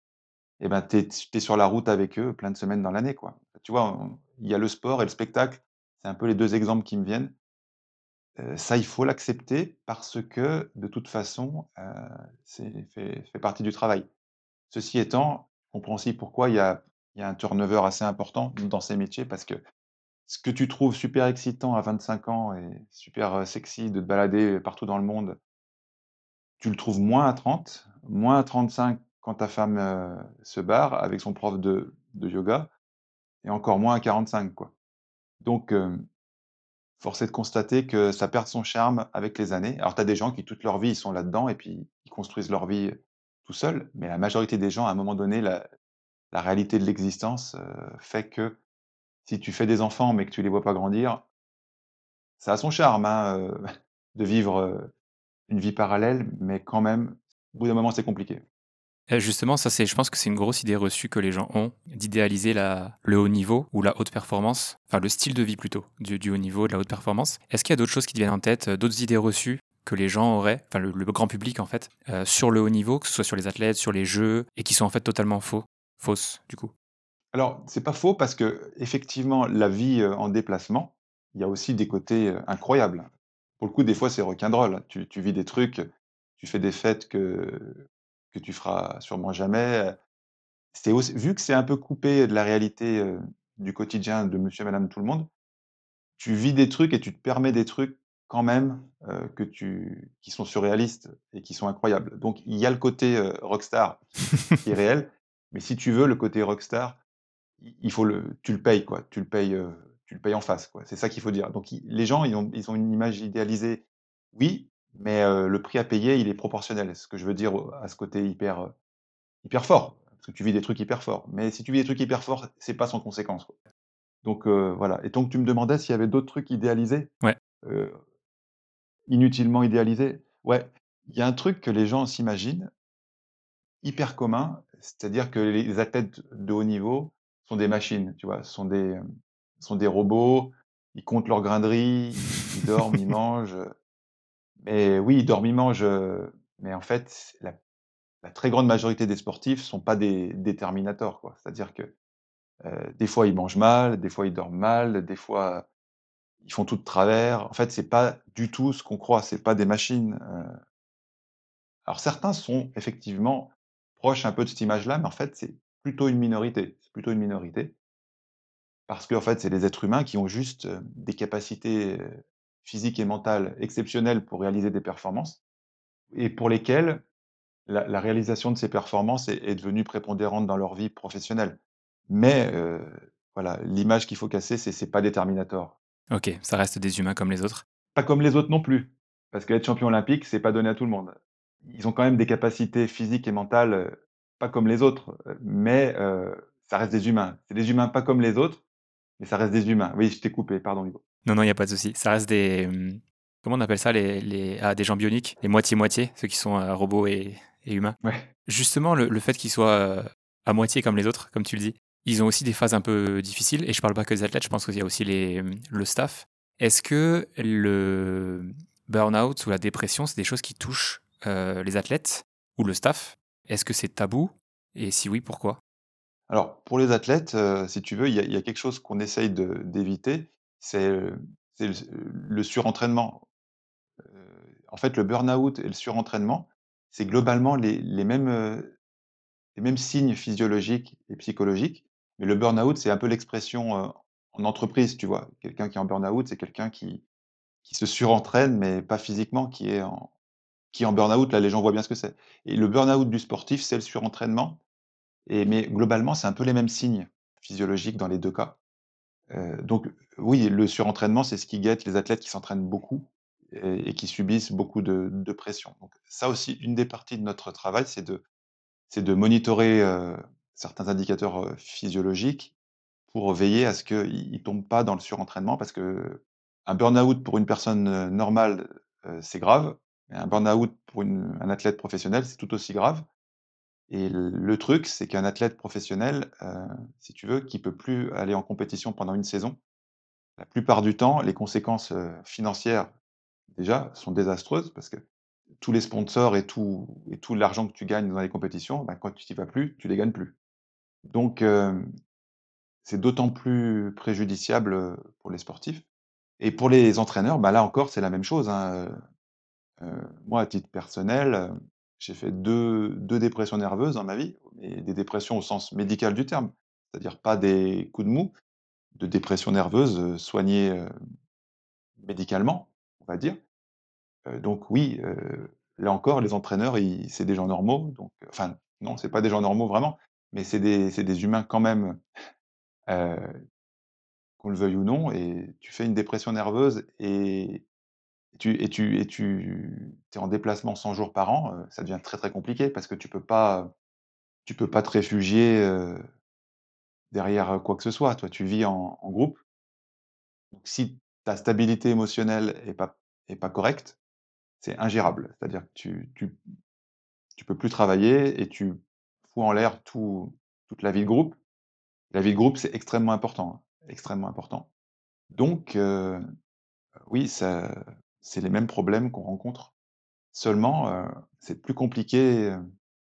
et ben, tu es sur la route avec eux plein de semaines dans l'année, quoi. Tu vois, on il y a le sport et le spectacle, c'est un peu les 2 exemples qui me viennent. Heu, ça, il faut l'accepter parce que de toute façon, heu, c'est fait partie du travail. Ceci étant, je comprends aussi pourquoi il y a y a un turnover assez important dans ces métiers parce que Ce que tu trouves super excitant à 25 ans et super, heu, sexy de te balader partout dans le monde, tu le trouves moins à 30, moins à 35 quand ta femme, heu, se barre avec son prof de yoga et encore moins à 45, quoi. Donc, hem, force est de constater que ça perd son charme avec les années. Alors, tu as des gens qui toute leur vie, ils sont là-dedans et puis ils construisent leur vie, tout seuls, mais la majorité des gens, à un moment donné, la réalité de l'existence, fait que si tu fais des enfants, mais que tu les vois pas grandir, Ça a son charme, hein, heu, de vivre, heu, une vie parallèle, mais quand même, au bout d'un moment, c'est compliqué. Euh, Justement, ça c'est, je pense que c'est une grosse idée reçue que les gens ont d'idéaliser le haut niveau ou la haute performance, enfin le style de vie plutôt du, haut niveau, de la haute performance. Est-ce qu'il y a d'autres choses qui te viennent en tête, euh, d'autres idées reçues que les gens auraient, enfin le, grand public en fait, euh, sur le haut niveau, que ce soit sur les athlètes, sur les jeux, et qui sont en fait totalement faux, fausses du coup? Alors, c'est pas faux parce que effectivement, la vie, en déplacement, il y a aussi des côtés, incroyables. pour le coup, des fois, c'est rock'n'roll. Tu tu vis des trucs, tu fais des fêtes que que tu feras sûrement jamais. C'est aussi vu que c'est un peu coupé de la réalité, du quotidien de monsieur et madame tout le monde, tu vis des trucs et tu te permets des trucs quand même, que tu qui sont surréalistes et qui sont incroyables. Donc il y a le côté, rockstar qui est réel, mais si tu veux, le côté rockstar, il faut le tu le payes, quoi. Tu le payes, heu, tu le payes en face, quoi. C'est ça qu'il faut dire. Donc les gens, ils ont ils ont une image idéalisée, oui, mais heu, le prix à payer, il est proportionnel. Ce que je veux dire à ce côté hyper, heu, hyper fort, parce que tu vis des trucs hyper forts. Mais si tu vis des trucs hyper forts, c'est pas sans conséquence, quoi. Donc voilà et donc tu me demandais s'il y avait d'autres trucs idéalisés, Ouais. inutilement idéalisés? Ouais, il y a un truc que les gens s'imaginent hyper commun, c'est-à-dire que les athlètes de haut niveau sont des machines, tu vois? Sont des, hem, sont des robots, ils comptent de riz, ils dorment, ils mangent, mais oui, ils dorment, ils mangent, mais en fait, la la très grande majorité des sportifs sont pas des terminators, quoi. C'est-à-dire que, heu, des fois, ils mangent mal, des fois, ils dorment mal, des fois, ils font tout de travers. En fait, c'est pas du tout ce qu'on croit, c'est pas des machines, alors certains sont effectivement proches un peu de cette image-là, mais en fait, c'est plutôt une minorité. Plutôt une minorité parce qu'en fait, c'est des êtres humains qui ont juste, des capacités, physiques et mentales exceptionnelles pour réaliser des performances et pour lesquelles la la réalisation de ces performances est est devenue prépondérante dans leur vie professionnelle. Mais voilà, l'image qu'il faut casser, c'est c'est pas des terminators. OK, ça reste des humains comme les autres. Pas comme les autres non plus, parce qu'être champion olympique, c'est pas donné à tout le monde. Ils ont quand même des capacités physiques et mentales, pas comme les autres, mais ça reste des humains. C'est des humains pas comme les autres, mais ça reste des humains. Oui, je t'ai coupé, pardon Hugo. Non, non, il y a pas de souci. Ça reste des, comment on appelle ça? Les les ah, des gens bioniques, les moitié-moitié, ceux qui sont, heu, robots et et humains. Ouais. Justement, le le fait qu'ils soient, heu, à moitié comme les autres, comme tu le dis, ils ont aussi des phases un peu difficiles et je parle pas que des athlètes, je pense qu'il y a aussi les, le staff. Est-ce que le burn-out ou la dépression, c'est des choses qui touchent, les athlètes ou le staff? Est-ce que c'est tabou? Et si oui, pourquoi? Alors pour les athlètes, si tu veux, il y a quelque chose qu'on essaye d'éviter, c'est, le surentraînement. En fait, le burn-out et le surentraînement, c'est globalement les mêmes, signes physiologiques et psychologiques, mais le burn-out, c'est un peu l'expression, en entreprise, tu vois? Quelqu'un qui est en burn-out, c'est quelqu'un qui qui se surentraîne, mais pas physiquement, qui est en qui est en burn-out, là, les gens voient bien ce que c'est et le burn-out du sportif, c'est le surentraînement mais globalement, c'est un peu les mêmes signes physiologiques dans les 2 cas. Donc oui, le surentraînement, c'est ce qui guette les athlètes qui s'entraînent beaucoup et qui subissent beaucoup de pression. Donc ça aussi, une des parties de notre travail, c'est de de monitorer, certains indicateurs, physiologiques pour veiller à ce qu'ils ne tombent pas dans le surentraînement parce qu'un burn-out pour une personne, normale, c'est grave, un burn-out pour un athlète professionnel, c'est tout aussi grave et le truc, c'est qu'un athlète professionnel, heu, si tu veux, qui peut plus aller en compétition pendant une saison, la plupart du temps, les conséquences, heu, financières, déjà, sont désastreuses parce que tous les sponsors et tout et tout l'argent que tu gagnes dans les compétitions, bah, quand tu y vas plus, tu les gagnes plus. Donc hem, c'est d'autant plus préjudiciable, pour les sportifs et pour les entraîneurs, bah, là encore, c'est la même chose, hein, moi, à titre personnel, j'ai fait deux 2 dépressions nerveuses dans ma vie et des dépressions au sens médical du terme. C'est-à-dire pas des coups de mou, de dépression nerveuse, heu, soignées, heu, médicalement, on va dire. Heu, donc oui, là encore, les entraîneurs, c'est des gens normaux, donc enfin non, c'est pas des gens normaux vraiment, mais c'est des des humains quand même, qu'on le veuille ou non et tu fais une dépression nerveuse et et tu es en déplacement 100 jours par an, ça devient très, très compliqué parce que tu peux pas tu peux pas te réfugier, derrière, quoi que ce soit. Toi, tu vis en groupe, si ta stabilité émotionnelle est pas est pas correcte, c'est ingérable. C'est-à-dire que tu tu peux plus travailler et tu fous en l'air tout toute la vie de groupe. La vie de groupe, c'est extrêmement important, hein, extrêmement important. Donc oui, ça c'est les mêmes problèmes qu'on rencontre. Seulement, heu, c'est plus compliqué, heu,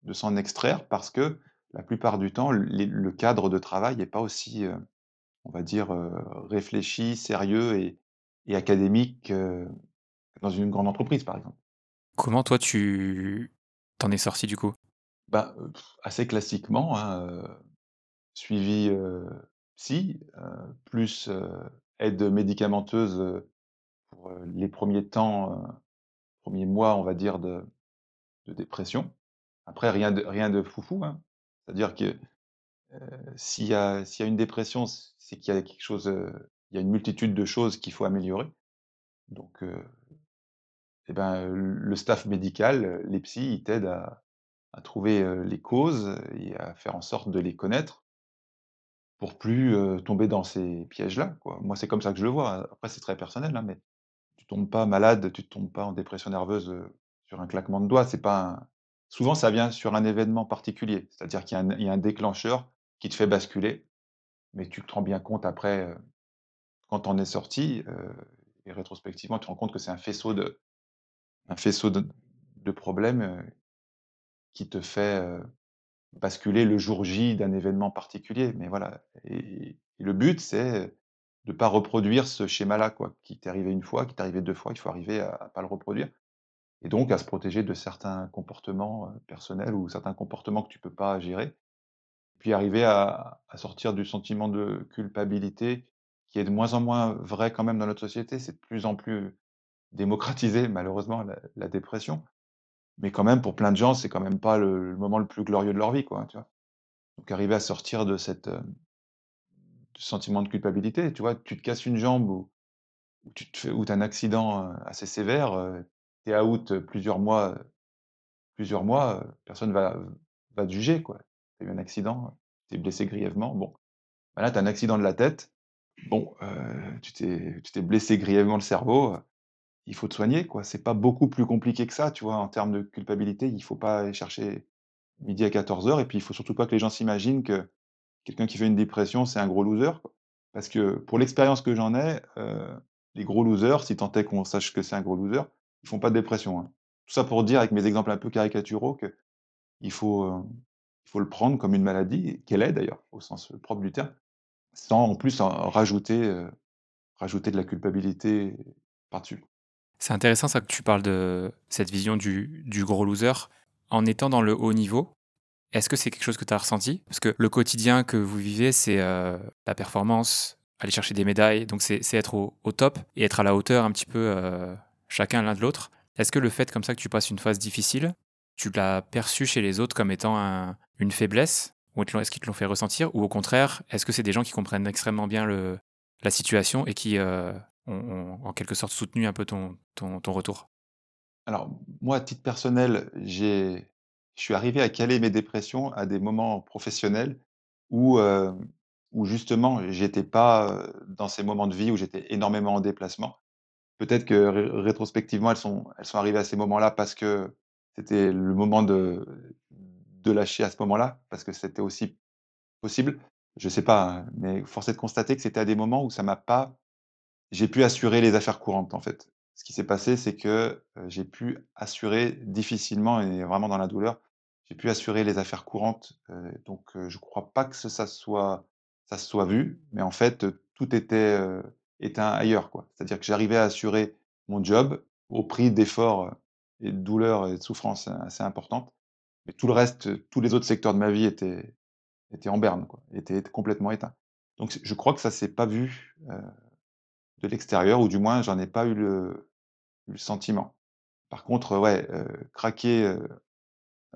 de s'en extraire parce que la plupart du temps, le cadre de travail est pas aussi, heu, on va dire, réfléchi, sérieux et et académique, dans une grande entreprise, par exemple. Comment toi tu t'en es sorti du coup? Bah, assez classiquement, hein, suivi, psy, plus, aide médicamenteuse, les premiers temps, premiers mois, on va dire, de de dépression. Après rien de rien de foufou, hein. C'est-à-dire que, s'il y y a une dépression, c'est qu'il y a quelque chose, il y a une multitude de choses qu'il faut améliorer. Donc, et ben, le staff médical, les psys, ils t'aident à trouver, les causes et à faire en sorte de les connaître pour plus, tomber dans ces pièges-là. Moi, c'est comme ça que je le vois. Après, c'est très personnel, hein, mais tu tombes pas malade, tu tombes pas en dépression nerveuse, sur un claquement de doigts. C'est pas souvent, ça vient sur un événement particulier. C'est-à-dire qu'il y a un déclencheur qui te fait basculer, mais tu te rends bien compte après, quand tu en es sorti, et rétrospectivement, tu te rends compte que c'est un faisceau de problèmes, qui te fait, basculer le jour J d'un événement particulier. Mais voilà et le but, c'est de pas reproduire ce schéma-là, quoi, qui t'est arrivé une fois, qui t'est arrivé 2 fois, il faut arriver à à pas le reproduire et donc à se protéger de certains comportements, heu, personnels ou certains comportements que tu peux pas gérer. Puis arriver à sortir du sentiment de culpabilité qui est de moins en moins vrai quand même dans notre société. C'est de plus en plus démocratisé malheureusement la dépression. Mais quand même pour plein de gens, c'est quand même pas le le moment le plus glorieux de leur vie, quoi, tu vois? Donc arriver à sortir de cette, ce sentiment de culpabilité, tu vois? Tu te casses une jambe ou tu te ou tu as un accident, assez sévère, tu es out, plusieurs mois, plusieurs mois, personne va va te juger, quoi. Tu as eu un accident, tu es blessé grièvement, bon. Bah, là, tu as un accident de la tête, bon, tu t'es t'es blessé grièvement le cerveau, il faut te soigner, quoi. C'est pas beaucoup plus compliqué que ça, tu vois? En termes de culpabilité, il faut pas aller chercher midi à quatorze heures et puis il faut surtout pas que les gens s'imaginent que quelqu'un qui fait une dépression, c'est un gros loser. Parce que pour l'expérience que j'en ai, heu, les gros losers, si tant est qu'on sache que c'est un gros loser, ils font pas de dépression, hein. Tout ça pour dire avec mes exemples un peu caricaturaux qu'il faut, il faut le prendre comme une maladie, qu'elle est d'ailleurs, au sens, propre du terme, sans en plus en rajouter, heu, rajouter de la culpabilité par-dessus. C'est intéressant ça que tu parles de cette vision du gros loser. En étant dans le haut niveau, est-ce que c'est quelque chose que tu as ressenti? Parce que le quotidien que vous vivez, c'est, heu, la performance, aller chercher des médailles, donc c'est être au top et être à la hauteur un petit peu, heu, chacun l'un de l'autre. Est-ce que le fait comme ça que tu passes une phase difficile, tu l'as perçu chez les autres comme étant un une faiblesse? Ou est-ce qu'ils te l'ont fait ressentir? Ou au contraire, est-ce que c'est des gens qui comprennent extrêmement bien le la situation et qui, ont ont en quelque sorte soutenu un peu ton ton ton retour? Alors, moi, à titre personnel, j'ai je suis arrivé à caler mes dépressions à des moments professionnels où, hem, où justement j'étais pas, heu, dans ces moments de vie où j'étais énormément en déplacement. Peut-être que ré rétrospectivement, elles sont arrivées à ces moments-là parce que c'était le moment de lâcher à ce moment-là, parce que c'était aussi possible. Je sais pas, hein, mais force est de constater que c'était à des moments où ça m'a pas j'ai pu assurer les affaires courantes, en fait. Ce qui s'est passé, c'est que, j'ai pu assurer difficilement et vraiment dans la douleur, j'ai pu assurer les affaires courantes, donc je crois pas que ça soit ça soit vu, mais en fait, tout était, éteint ailleurs. C'est-à-dire que j'arrivais à assurer mon job au prix d'efforts, et de douleurs et de souffrances, assez importantes, mais tout le reste, tous les autres secteurs de ma vie étaient étaient en berne, quoi, étaient complètement éteints. Donc je crois que ça s'est pas vu, de l'extérieur ou du moins j'en ai pas eu le sentiment. Par contre, ouais, craquer,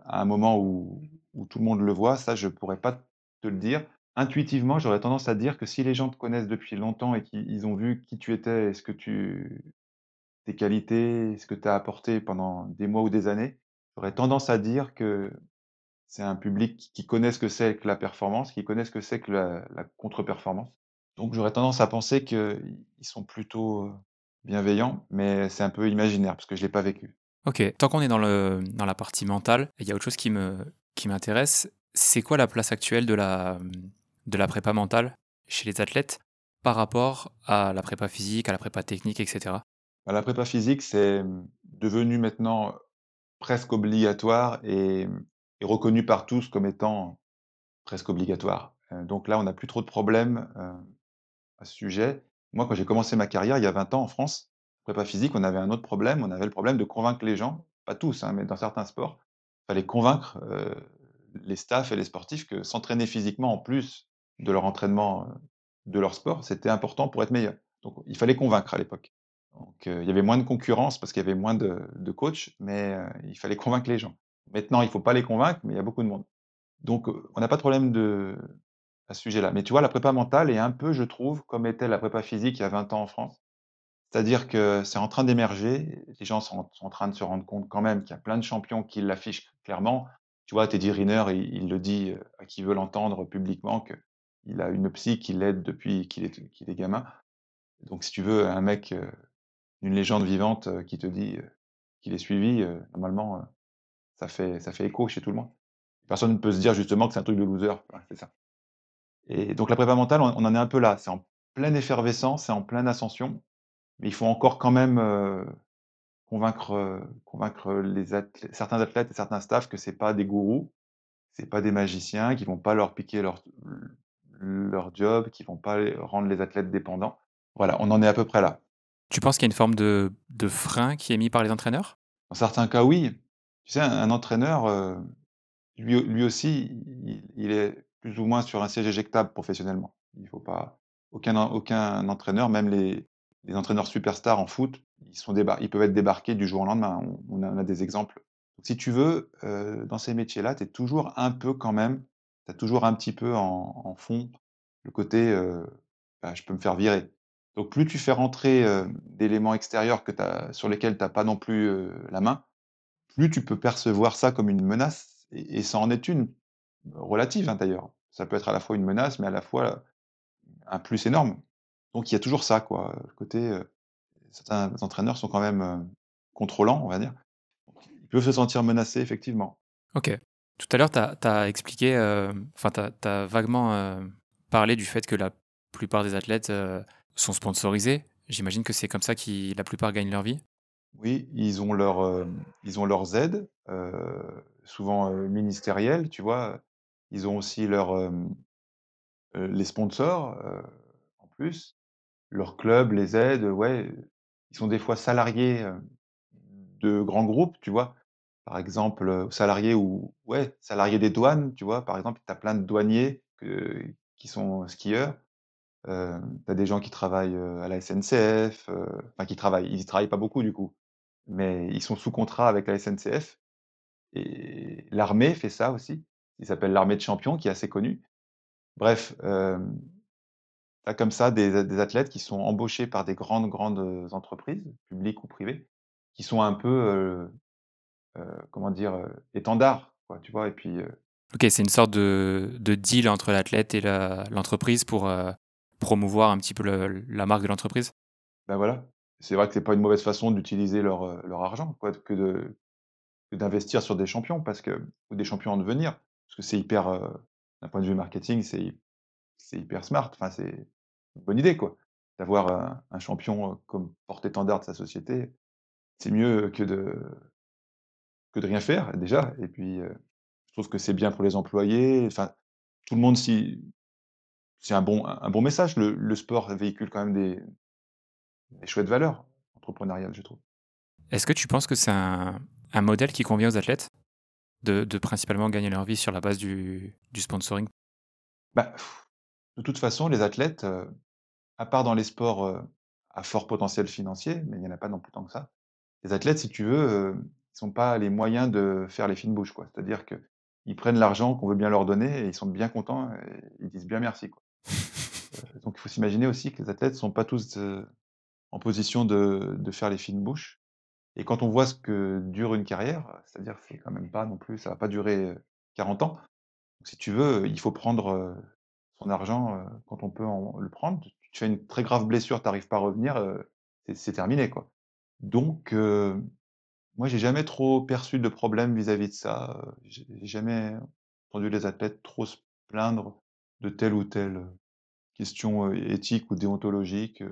à un moment où où tout le monde le voit, ça je pourrais pas te le dire. Intuitivement, j'aurais tendance à dire que si les gens te connaissent depuis longtemps et qu'ils ont vu qui tu étais ce que tu tes qualités, ce que tu as apporté pendant des mois ou des années, j'aurais tendance à dire que c'est un public qui connaît ce que c'est que la performance, qui connaît ce que c'est que la contre-performance. Donc j'aurais tendance à penser qu'ils sont plutôt, bienveillants, mais c'est un peu imaginaire parce que je l'ai pas vécu. OK, tant qu'on est dans le dans la partie mentale, il y a autre chose qui me qui m'intéresse. C'est quoi la place actuelle de la, de la prépa mentale chez les athlètes par rapport à la prépa physique, à la prépa technique et cetera? Bah, la prépa physique, c'est, mmh, devenu maintenant presque obligatoire et mmh et reconnu par tous comme étant presque obligatoire. Donc là, on n'a plus trop de problèmes, à ce sujet. Moi, quand j'ai commencé ma carrière il y a 20 ans en France, prépa physique, on avait un autre problème, on avait le problème de convaincre les gens, pas tous, hein, mais dans certains sports, il fallait convaincre, les staffs et les sportifs que s'entraîner physiquement en plus de leur entraînement, de leur sport, c'était important pour être meilleur. Donc il fallait convaincre à l'époque. Donc il y avait moins de concurrence parce qu'il y avait moins de coachs, mais il fallait convaincre les gens. Maintenant, il faut pas les convaincre, mais il y a beaucoup de monde. Donc on n'a pas de problème de à ce sujet-là. Mais tu vois, la prépa mentale est un peu, je trouve, comme était la prépa physique il y a 20 ans en France. C'est-à-dire que c'est en train d'émerger. Les gens sont en train de se rendre compte quand même qu'il y a plein de champions qui l'affichent clairement. Tu vois, Teddy Riner, il le dit, heu, à qui veut l'entendre publiquement qu'il a une psy qui l'aide depuis qu'il est qu'il est gamin. Donc si tu veux, un mec, heu, une légende vivante, heu, qui te dit, qu'il est suivi, normalement, ça fait ça fait écho chez tout le monde. Personne ne peut se dire justement que c'est un truc de loser. C'est ça. Et donc la prépa mentale, on on en est un peu là. C'est en pleine effervescence, c'est en pleine ascension, mais il faut encore quand même, heu, convaincre, heu, convaincre, les certains athlètes et certains staffs que c'est pas des gourous, c'est pas des magiciens, qui vont pas leur piquer leur leur job, qui vont pas rendre les athlètes dépendants. Voilà, on en est à peu près là. Tu penses qu'il y a une forme de de frein qui est mis par les entraîneurs? Dans certains cas, oui. Tu sais, un un entraîneur, heu, lui lui aussi, il il est plus ou moins sur un siège éjectable professionnellement. Il faut pas aucun aucun entraîneur, même les les entraîneurs superstars en foot, ils sont ils peuvent être débarqués du jour au lendemain. On a des exemples. Si tu veux, heu, dans ces métiers-là, tu es toujours un peu quand même tu as toujours un petit peu en fond le côté, heu, bah, je peux me faire virer. Donc plus tu fais rentrer, heu, d'éléments extérieurs que sur lesquels tu as pas non plus, la main, plus tu peux percevoir ça comme une menace et ça en est une, relative, hein, d'ailleurs. Ça peut être à la fois une menace, mais à la fois un plus énorme. Donc il y a toujours ça, quoi, le côté, certains entraîneurs sont quand même, contrôlants, on va dire. Ils peuvent se sentir menacés, effectivement. OK. Tout à l'heure, tu as expliqué, enfin, tu as vaguement, parlé du fait que la plupart des athlètes, sont sponsorisés. J'imagine que c'est comme ça qu'ils la plupart gagnent leur vie? Oui, ils ont leur, ils ont leurs aides, souvent, ministérielles, tu vois? Ils ont aussi leur, les sponsors, en plus. Leur club les aide, ouais, ils sont des fois salariés, de grands groupes, tu vois? Par exemple, salariés ou ouais, salariés des douanes, tu vois? Par exemple, tu as plein de douaniers qui sont skieurs. Hem, tu as des gens qui travaillent, à la SNCF, enfin qui travaillent, ils y travaillent pas beaucoup du coup, mais ils sont sous contrat avec la SNCF et l'armée fait ça aussi. Il s'appelle l'armée de champions qui est assez connu. Bref, hem, tu as comme ça des des athlètes qui sont embauchés par des grandes, grandes, entreprises, publiques ou privées, qui sont un peu, comment dire? Étendards, quoi, tu vois? Et puis, OK, c'est une sorte de de deal entre l'athlète et la l'entreprise pour, promouvoir un petit peu le la marque de l'entreprise? bah, voilà. C'est vrai que c'est pas une mauvaise façon d'utiliser leur, leur argent, quoi, que de que d'investir sur des champions parce que ou des champions en devenir. Parce que c'est hyper, d'un point de vue marketing, c'est hy c'est hyper smart, enfin, c'est une bonne idée, quoi. D'avoir un champion, comme porte-étendard de sa société, c'est mieux que de que de rien faire déjà et puis, je trouve que c'est bien pour les employés, enfin, tout le monde c'est un bon un bon message. Le le sport véhicule quand même des des chouettes valeurs entrepreneuriales, je trouve. Est-ce que tu penses que c'est un un modèle qui convient aux athlètes? De principalement gagner leur vie sur la base du sponsoring? Bah, de toute façon, les athlètes, heu, à part dans les sports, heu, à fort potentiel financier, mais il y en a pas non plus tant que ça. Les athlètes, si tu veux, heu, ils ont pas les moyens de faire les fines bouches. C'est-à-dire qu'ils prennent l'argent qu'on veut bien leur donner et ils sont bien contents et ils disent bien merci, quoi. Heu, donc il faut s'imaginer aussi que les athlètes sont pas tous, en position de de faire les fines bouches et quand on voit ce que dure une carrière, c'est-à-dire c'est quand même pas non plus ça va pas durer, heu, 40 ans. Si tu veux, il faut prendre, son argent, quand on peut en le prendre. Tu fais une très grave blessure, tu arrives pas à revenir, c'est terminé, quoi. Donc heu, moi, j'ai jamais trop perçu de problème vis-à-vis de ça, j'ai jamais entendu les athlètes trop se plaindre de telle ou telle, question, éthique ou déontologique,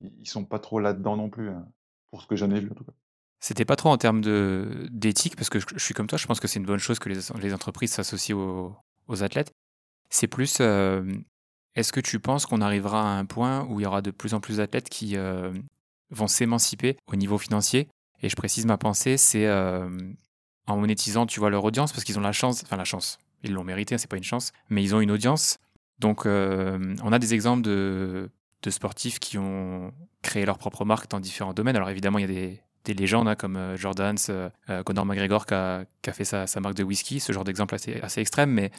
ils sont pas trop là-dedans non plus, hein, pour ce que j'en ai vu en tout cas. C'était pas trop en termes d'éthique parce que je suis comme toi, je pense que c'est une bonne chose que les entreprises s'associent aux athlètes. C'est plus, hem, est-ce que tu penses qu'on arrivera à un point où il y aura de plus en plus d'athlètes qui, heu, vont s'émanciper au niveau financier? Et je précise ma pensée, c'est en monétisant, tu vois, leur audience, parce qu'ils ont la chance, enfin la chance, ils l'ont mérité, c'est pas une chance, mais ils ont une audience. Donc, on a des exemples de, sportifs qui ont créé leur propre marque dans différents domaines. Alors évidemment, il y a des, des légendes hein, comme euh, Jordans, euh, euh, Conor McGregor qui a, fait sa, marque de whisky, ce genre d'exemple assez, extrême, mais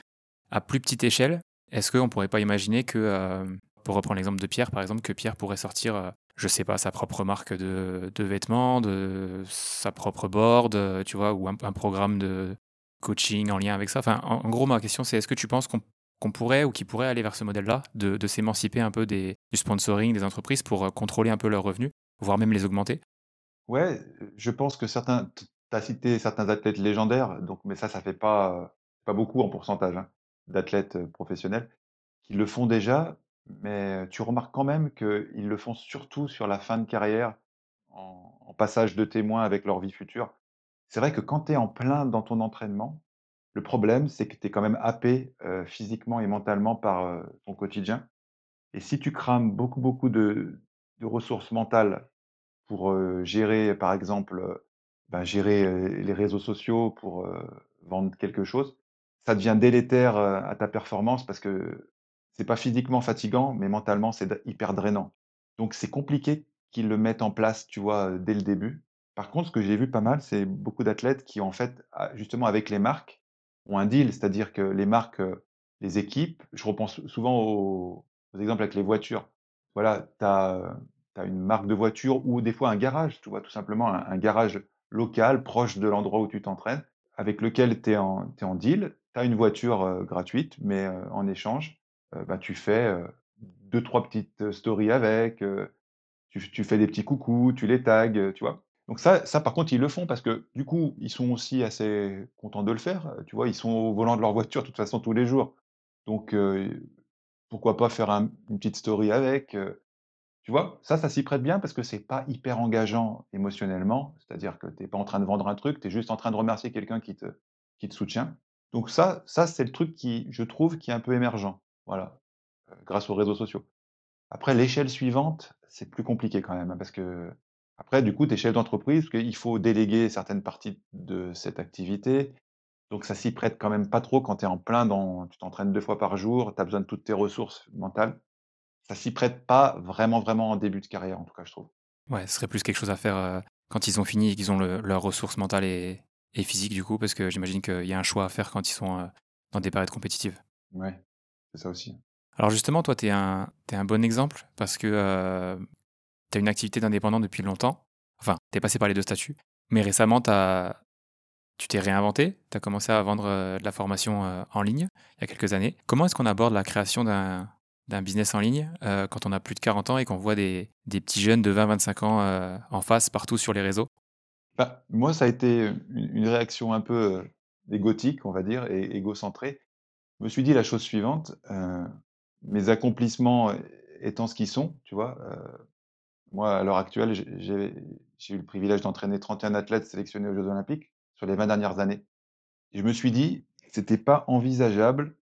à plus petite échelle, est-ce qu'on ne pourrait pas imaginer que, pour reprendre l'exemple de Pierre par exemple, que Pierre pourrait sortir, je sais pas, sa propre marque de, vêtements, de sa propre board, tu vois, ou un, programme de coaching en lien avec ça? Enfin, en, gros, ma question c'est est-ce que tu penses qu'on pourrait ou qu'il pourrait aller vers ce modèle-là, de, de s'émanciper un peu du sponsoring des entreprises pour contrôler un peu leurs revenus, voire même les augmenter? Ouais, je pense que certains tu as cité certains athlètes légendaires, donc mais ça, ça fait pas, pas beaucoup en pourcentage, hein, d'athlètes, professionnels qui le font déjà, mais tu remarques quand même qu'ils le font surtout sur la fin de carrière, en passage de témoin avec leur vie future. C'est vrai que quand tu es en plein dans ton entraînement, le problème, c'est que tu es quand même happé, heu, physiquement et mentalement par, ton quotidien et si tu crames beaucoup, beaucoup de de ressources mentales pour, gérer, par exemple, ben, gérer, les réseaux sociaux pour, vendre quelque chose, ça devient délétère, à ta performance parce que c'est pas physiquement fatigant, mais mentalement, c'est hyper drainant. Donc c'est compliqué qu'ils le mettent en place, tu vois, dès le début. Par contre, ce que j'ai vu pas mal, c'est beaucoup d'athlètes qui, en fait, justement avec les marques, ont un deal. C'est-à-dire que les marques, les équipes je repense souvent aux aux exemples avec les voitures. Voilà, tu as, tu as une marque de voiture ou des fois un garage, tu vois? Tout simplement un garage local proche de l'endroit où tu t'entraînes, avec lequel tu es en deal. Tu as une voiture, heu, gratuite, mais heu, en échange, heu, bah, tu fais, heu, 2-3 petites stories avec, tu fais des petits coucous, tu les tags, tu vois? Donc ça ça par contre, ils le font parce que du coup, ils sont aussi assez contents de le faire, tu vois? Ils sont au volant de leur voiture de toute façon tous les jours. Donc pourquoi pas faire un une petite story avec? Tu vois? Ça, ça s'y prête bien parce que c'est pas hyper engageant émotionnellement. C'est-à-dire que tu es pas en train de vendre un truc, tu es juste en train de remercier quelqu'un qui te soutient. Donc ça ça, c'est le truc qui, je trouve, qui est un peu émergent. Voilà, heu, grâce aux réseaux sociaux. Après l'échelle suivante, c'est plus compliqué quand même, hein, parce qu'après du coup, tu es chef d'entreprise, parce qu'il faut déléguer certaines parties de cette activité. Donc ça s'y prête quand même pas trop quand tu es en plein dans tu t'entraînes 2 fois par jour, tu as besoin de toutes tes ressources mentales. Ça s'y prête pas vraiment, vraiment en début de carrière, en tout cas, je trouve. Ouais, ce serait plus quelque chose à faire, quand ils ont fini et qu'ils ont le leurs ressources mentales et et physiques, du coup, parce que j'imagine qu'il y a un choix à faire quand ils sont, dans des périodes compétitives. Ouais, c'est ça aussi. Alors justement, toi, tu es un un bon exemple parce que, heu, tu as une activité d'indépendant depuis longtemps. Enfin, tu es passé par les 2 statuts, mais récemment, tu tu t'es réinventé, tu as commencé à vendre, de la formation, en ligne, il y a quelques années. Comment est-ce qu'on aborde la création d'un d'un business en ligne euh, quand on a plus de 40 ans et qu'on voit des, des, petits jeunes de 20-25 ans euh, en face partout sur les réseaux bah, Moi, ça a été une, réaction un peu euh, égotique, on va dire, et égocentrée. Je me suis dit la chose suivante, mes accomplissements étant ce qu'ils sont, tu vois, moi, à l'heure actuelle, j'ai eu le privilège d'entraîner 31 athlètes sélectionnés aux Jeux Olympiques sur les 20 dernières années. Je me suis dit, c'était pas envisageable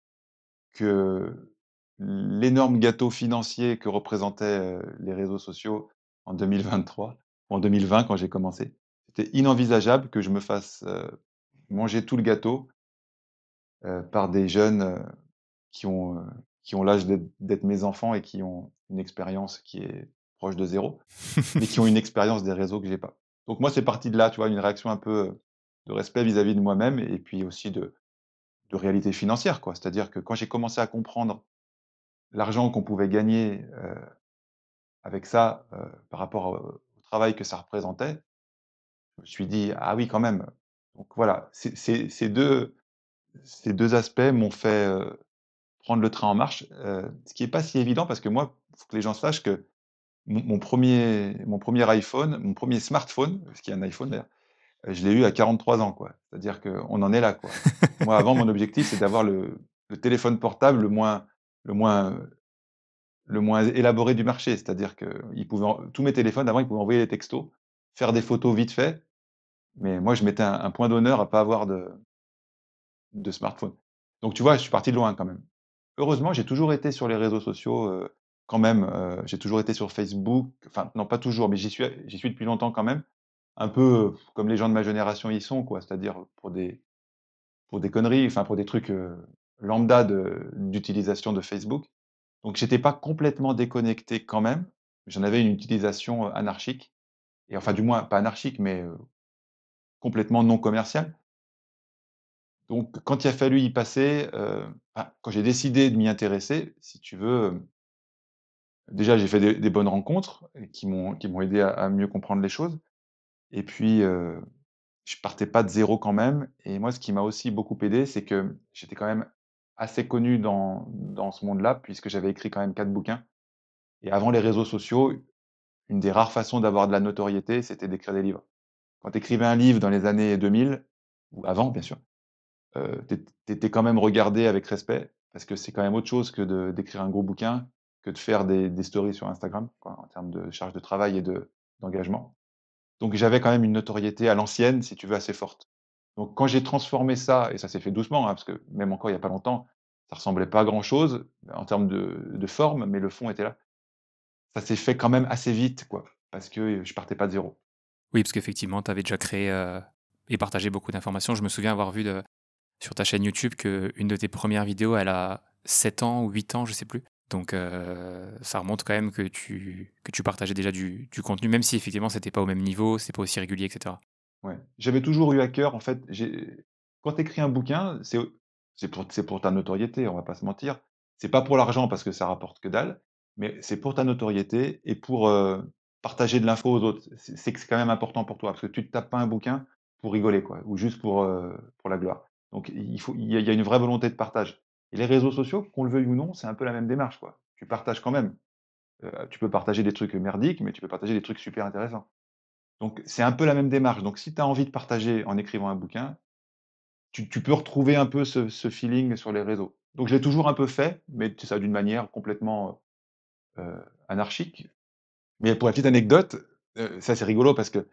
que l'énorme gâteau financier que représentaient, les réseaux sociaux en 2023, en 2020 quand j'ai commencé. C'était inenvisageable que je me fasse, manger tout le gâteau, par des jeunes, qui ont, qui ont l'âge d'être mes enfants et qui ont une expérience qui est proche de zéro, mais qui ont une expérience des réseaux que j'ai pas. Donc moi, c'est parti de là, tu vois? Une réaction un peu, de respect vis-à-vis de moi-même et puis aussi de de réalité financière, quoi. C'est-à-dire que quand j'ai commencé à comprendre l'argent qu'on pouvait gagner, avec ça, par rapport au travail que ça représentait, je me suis dit: «Ah oui, quand même». Donc voilà, ces ces ces 2 ces 2 aspects m'ont fait, prendre le train en marche, ce qui est pas si évident parce que moi, il faut que les gens sachent que mon 1er mon 1er iPhone, mon 1er smartphone, parce qu'il y a un iPhone d'ailleurs, je l'ai eu à 43 ans, quoi. C'est-à-dire qu'on en est là, quoi. Moi, avant, mon objectif, c'est d'avoir le téléphone portable le moins le moins le moins élaboré du marché. C'est-à-dire que ils pouvaient tous mes téléphones avant, ils pouvaient envoyer des textos, faire des photos vite fait, mais moi je mettais un, point d'honneur à pas avoir de, de smartphone. Donc tu vois, je suis parti de loin quand même. Heureusement, j'ai toujours été sur les réseaux sociaux, euh, quand même, heu, j'ai toujours été sur Facebook, enfin non pas toujours, mais j'y suis j'y suis depuis longtemps quand même, un peu, comme les gens de ma génération y sont quoi, c'est-à-dire pour des pour des conneries, enfin pour des trucs, heu, lambda d'utilisation de Facebook. Donc j'étais pas complètement déconnecté quand même, j'en avais une utilisation, heu, anarchique et enfin du moins pas anarchique, mais, heu, complètement non commerciale. Donc quand il a fallu y passer, heu, bah, quand j'ai décidé de m'y intéresser, si tu veux, déjà j'ai fait des bonnes rencontres qui m'ont aidé à à mieux comprendre les choses et puis, je partais pas de zéro quand même et moi ce qui m'a aussi beaucoup aidé, c'est que j'étais quand même assez connu dans dans ce monde-là puisque j'avais écrit quand même 4 bouquins et avant les réseaux sociaux, une des rares façons d'avoir de la notoriété, c'était d'écrire des livres. Quand tu écrivais un livre dans les années 2000 ou avant bien sûr, heu, tu étais quand même regardé avec respect parce que c'est quand même autre chose que d'écrire un gros bouquin, que de faire des des stories sur Instagram, en termes de charge de travail et de d'engagement. Donc j'avais quand même une notoriété à l'ancienne, si tu veux, assez forte. Donc quand j'ai transformé ça et ça s'est fait doucement, hein, parce que même encore il y a pas longtemps, ça ressemblait pas à grand chose en termes de forme, mais le fond était là. Ça s'est fait quand même assez vite, quoi, parce que je partais pas de zéro. Oui, parce qu'effectivement, tu avais déjà créé, heu et partagé beaucoup d'informations. Je me souviens avoir vu sur ta chaîne YouTube qu'une de tes premières vidéos, elle a 7 ans ou 8 ans, je sais plus. Donc heu, ça remonte quand même que tu que tu partageais déjà du du contenu, même si effectivement c'était pas au même niveau, c'est pas aussi régulier et cetera. Ouais. J'avais toujours eu à cœur, en fait, quand tu écris un bouquin, c'est pour pour ta notoriété, on va pas se mentir. C'est pas pour l'argent parce que ça rapporte que dalle, mais c'est pour ta notoriété et pour, heu, partager de l'info aux autres. C'est que c'est quand même important pour toi parce que tu te tapes pas un bouquin pour rigoler, quoi, ou juste pour, heu, pour la gloire. Donc il faut il y a une vraie volonté de partage et les réseaux sociaux, qu'on le veuille ou non, c'est un peu la même démarche, quoi. Tu partages quand même. Heu, tu peux partager des trucs merdiques, mais tu peux partager des trucs super intéressants. Donc c'est un peu la même démarche. Donc si tu as envie de partager en écrivant un bouquin, tu tu peux retrouver un peu ce ce feeling sur les réseaux. Donc je l'ai toujours un peu fait, mais ça d'une manière complètement, heu anarchique. Mais pour la petite anecdote, heu, ça c'est rigolo parce que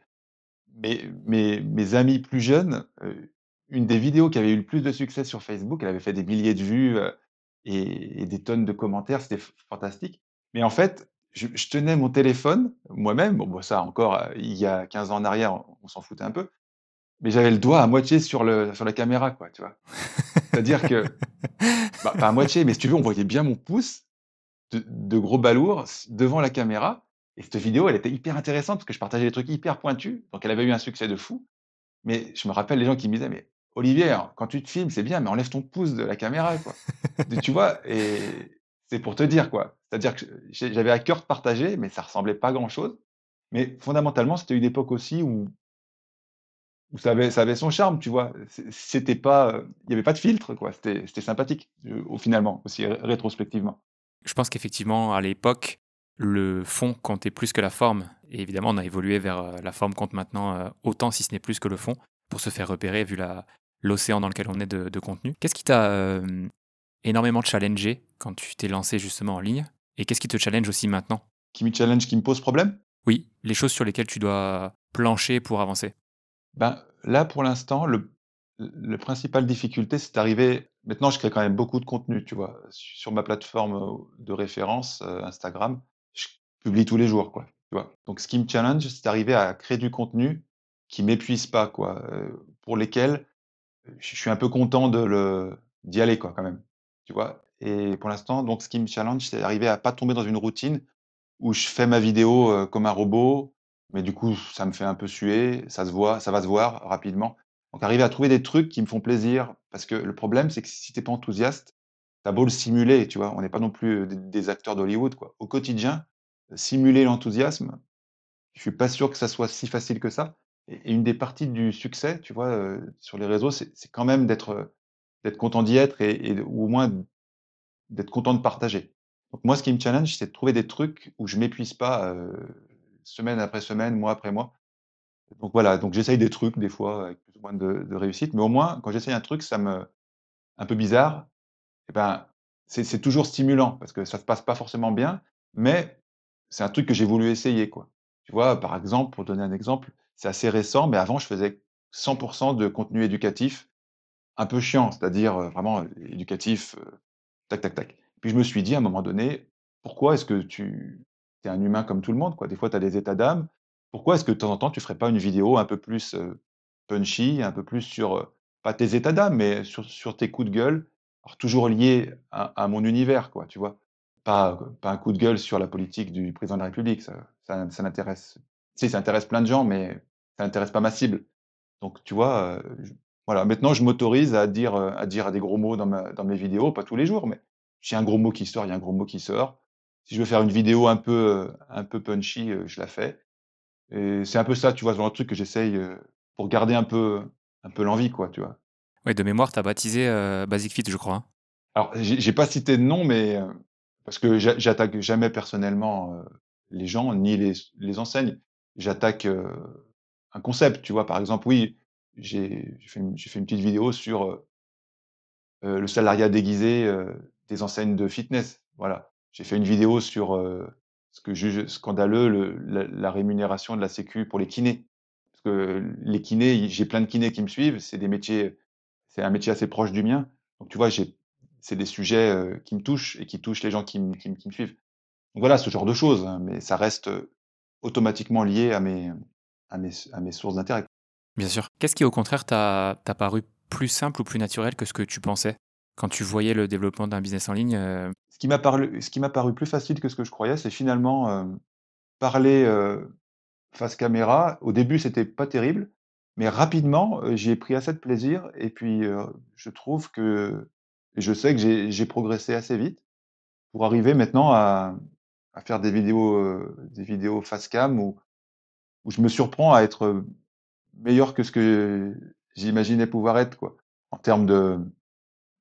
mes mes mes amis plus jeunes, heu, une des vidéos qui avait eu le plus de succès sur Facebook, elle avait fait des milliers de vues, heu et et des tonnes de commentaires, c'était fantastique. Mais en fait, je je tenais mon téléphone moi-même, bon bah ça encore, heu, il y a 15 ans en arrière, on s'en foutait un peu, mais j'avais le doigt à moitié sur le sur la caméra quoi, tu vois? C'est-à-dire que, bah, pas à moitié, mais si tu veux, on voyait bien mon pouce de de gros balourd devant la caméra et cette vidéo, elle était hyper intéressante parce que je partageais des trucs hyper pointus, donc elle avait eu un succès de fou. Mais je me rappelle les gens qui me disaient: «Mais Olivier, quand tu te filmes, c'est bien, mais enlève ton pouce de la caméra, quoi». Tu vois? Et c'est pour te dire, quoi. C'est-à-dire que j'avais à cœur de partager, mais ça ressemblait pas à grand chose. Mais fondamentalement, c'était une époque aussi où ça avait son charme, tu vois? C'était pas, heu, il y avait pas de filtre, quoi. C'était sympathique, heu, au finalement, aussi ré rétrospectivement. Je pense qu'effectivement, à l'époque, le fond comptait plus que la forme et évidemment, on a évolué vers, heu, la forme compte maintenant, autant si ce n'est plus que le fond, pour se faire repérer vu l'océan dans lequel on est de contenu. Qu'est-ce qui t'a, énormément challengé quand tu t'es lancé justement en ligne et qu'est-ce qui te challenge aussi maintenant? Qui me challenge, qui me pose problème? Oui, les choses sur lesquelles tu dois plancher pour avancer. Ben, là, pour l'instant, le le principale difficulté, c'est d'arriver maintenant, je crée quand même beaucoup de contenu, tu vois? Sur ma plateforme, de référence, heu, Instagram, je publie tous les jours, quoi, tu vois? Donc ce qui me challenge, c'est d'arriver à créer du contenu qui m'épuise pas, quoi, heu, pour lesquels je suis un peu content de le d'y aller, quoi, quand même, tu vois? Et pour l'instant, donc ce qui me challenge, c'est d'arriver à pas tomber dans une routine où je fais ma vidéo, comme un robot, mais du coup, ça me fait un peu suer, ça se voit ça va se voir rapidement. Donc arriver à trouver des trucs qui me font plaisir, parce que le problème, c'est que si tu es pas enthousiaste, tu as beau le simuler, tu vois? On n'est pas non plus, des acteurs d'Hollywood, quoi. Au quotidien, simuler l'enthousiasme, je suis pas sûr que ça soit si facile que ça et une des parties du succès, tu vois, sur les réseaux, c'est quand même d'être, d'être content d'y être et ou au moins d'être content de partager. Donc moi, ce qui me challenge, c'est de trouver des trucs où je m'épuise pas, semaine après semaine, mois après mois. Donc voilà, donc j'essaye des trucs des fois avec plus ou moins de réussite, mais au moins quand j'essaye un truc, ça me un peu bizarre et ben, c'est c'est toujours stimulant parce que ça se passe pas forcément bien, mais c'est un truc que j'ai voulu essayer, quoi. Tu vois? Par exemple, pour donner un exemple, c'est assez récent, mais avant je faisais 100 de contenu éducatif, un peu chiant, c'est-à-dire, vraiment, éducatif, tac, tac, tac. Puis je me suis dit à un moment donné: pourquoi est-ce que tu es un humain comme tout le monde? Des fois, tu as des états d'âme. Pourquoi est-ce que de temps en temps, tu ferais pas une vidéo un peu plus, punchy, un peu plus sur, pas tes états d'âme, mais sur sur tes coups de gueule, toujours liés à mon univers, quoi, tu vois? Pas, pas un coup de gueule sur la politique du président de la République, ça ça ça n'intéresse si, ça intéresse plein de gens, mais ça intéresse pas ma cible. Donc tu vois, voilà, maintenant je m'autorise à dire, heu, à dire des gros mots dans ma dans mes vidéos, pas tous les jours, mais a un gros mot qui sort, il y a un gros mot qui sort. Si je veux faire une vidéo un peu, heu, un peu punchy, heu, je la fais et c'est un peu ça, tu vois, ce genre de truc que j'essaye, pour garder un peu un peu l'envie, quoi, tu vois? Ouais, de mémoire, tu as baptisé, heu, Basic Fit, je crois, hein? Alors j'ai j'ai pas cité de nom, mais parce que j'a j'attaque jamais personnellement, les gens ni les les enseignes. J'attaque, un concept, tu vois? Par exemple, oui, j'ai fait fait une petite vidéo sur, le salariat déguisé, des enseignes de fitness, voilà. J'ai fait une vidéo sur, ce que juge scandaleux, le la rémunération de la sécu pour les kinés. Parce que les kinés, j'ai plein de kinés qui me suivent, c'est des métiers c'est un métier assez proche du mien. Donc tu vois, c'est des sujets, qui me touchent et qui touchent les gens qui me suivent. Donc voilà, ce genre de choses, hein, mais ça reste, automatiquement lié à mes à mes sources d'intérêt. Bien sûr. Qu'est-ce qui, au contraire, t'a paru plus simple ou plus naturel que ce que tu pensais? Quand tu voyais le développement d'un business en ligne, heu Ce qui m'a m'a paru plus facile que ce que je croyais, c'est finalement, hem, parler, heu, face caméra. Au début, c'était pas terrible, mais rapidement, j'y ai pris assez de plaisir et puis, je trouve que je sais que j'ai progressé assez vite pour arriver maintenant à à faire des vidéos, des vidéos face cam où je me surprends à être, meilleur que ce que j'imaginais pouvoir être, quoi. En termes de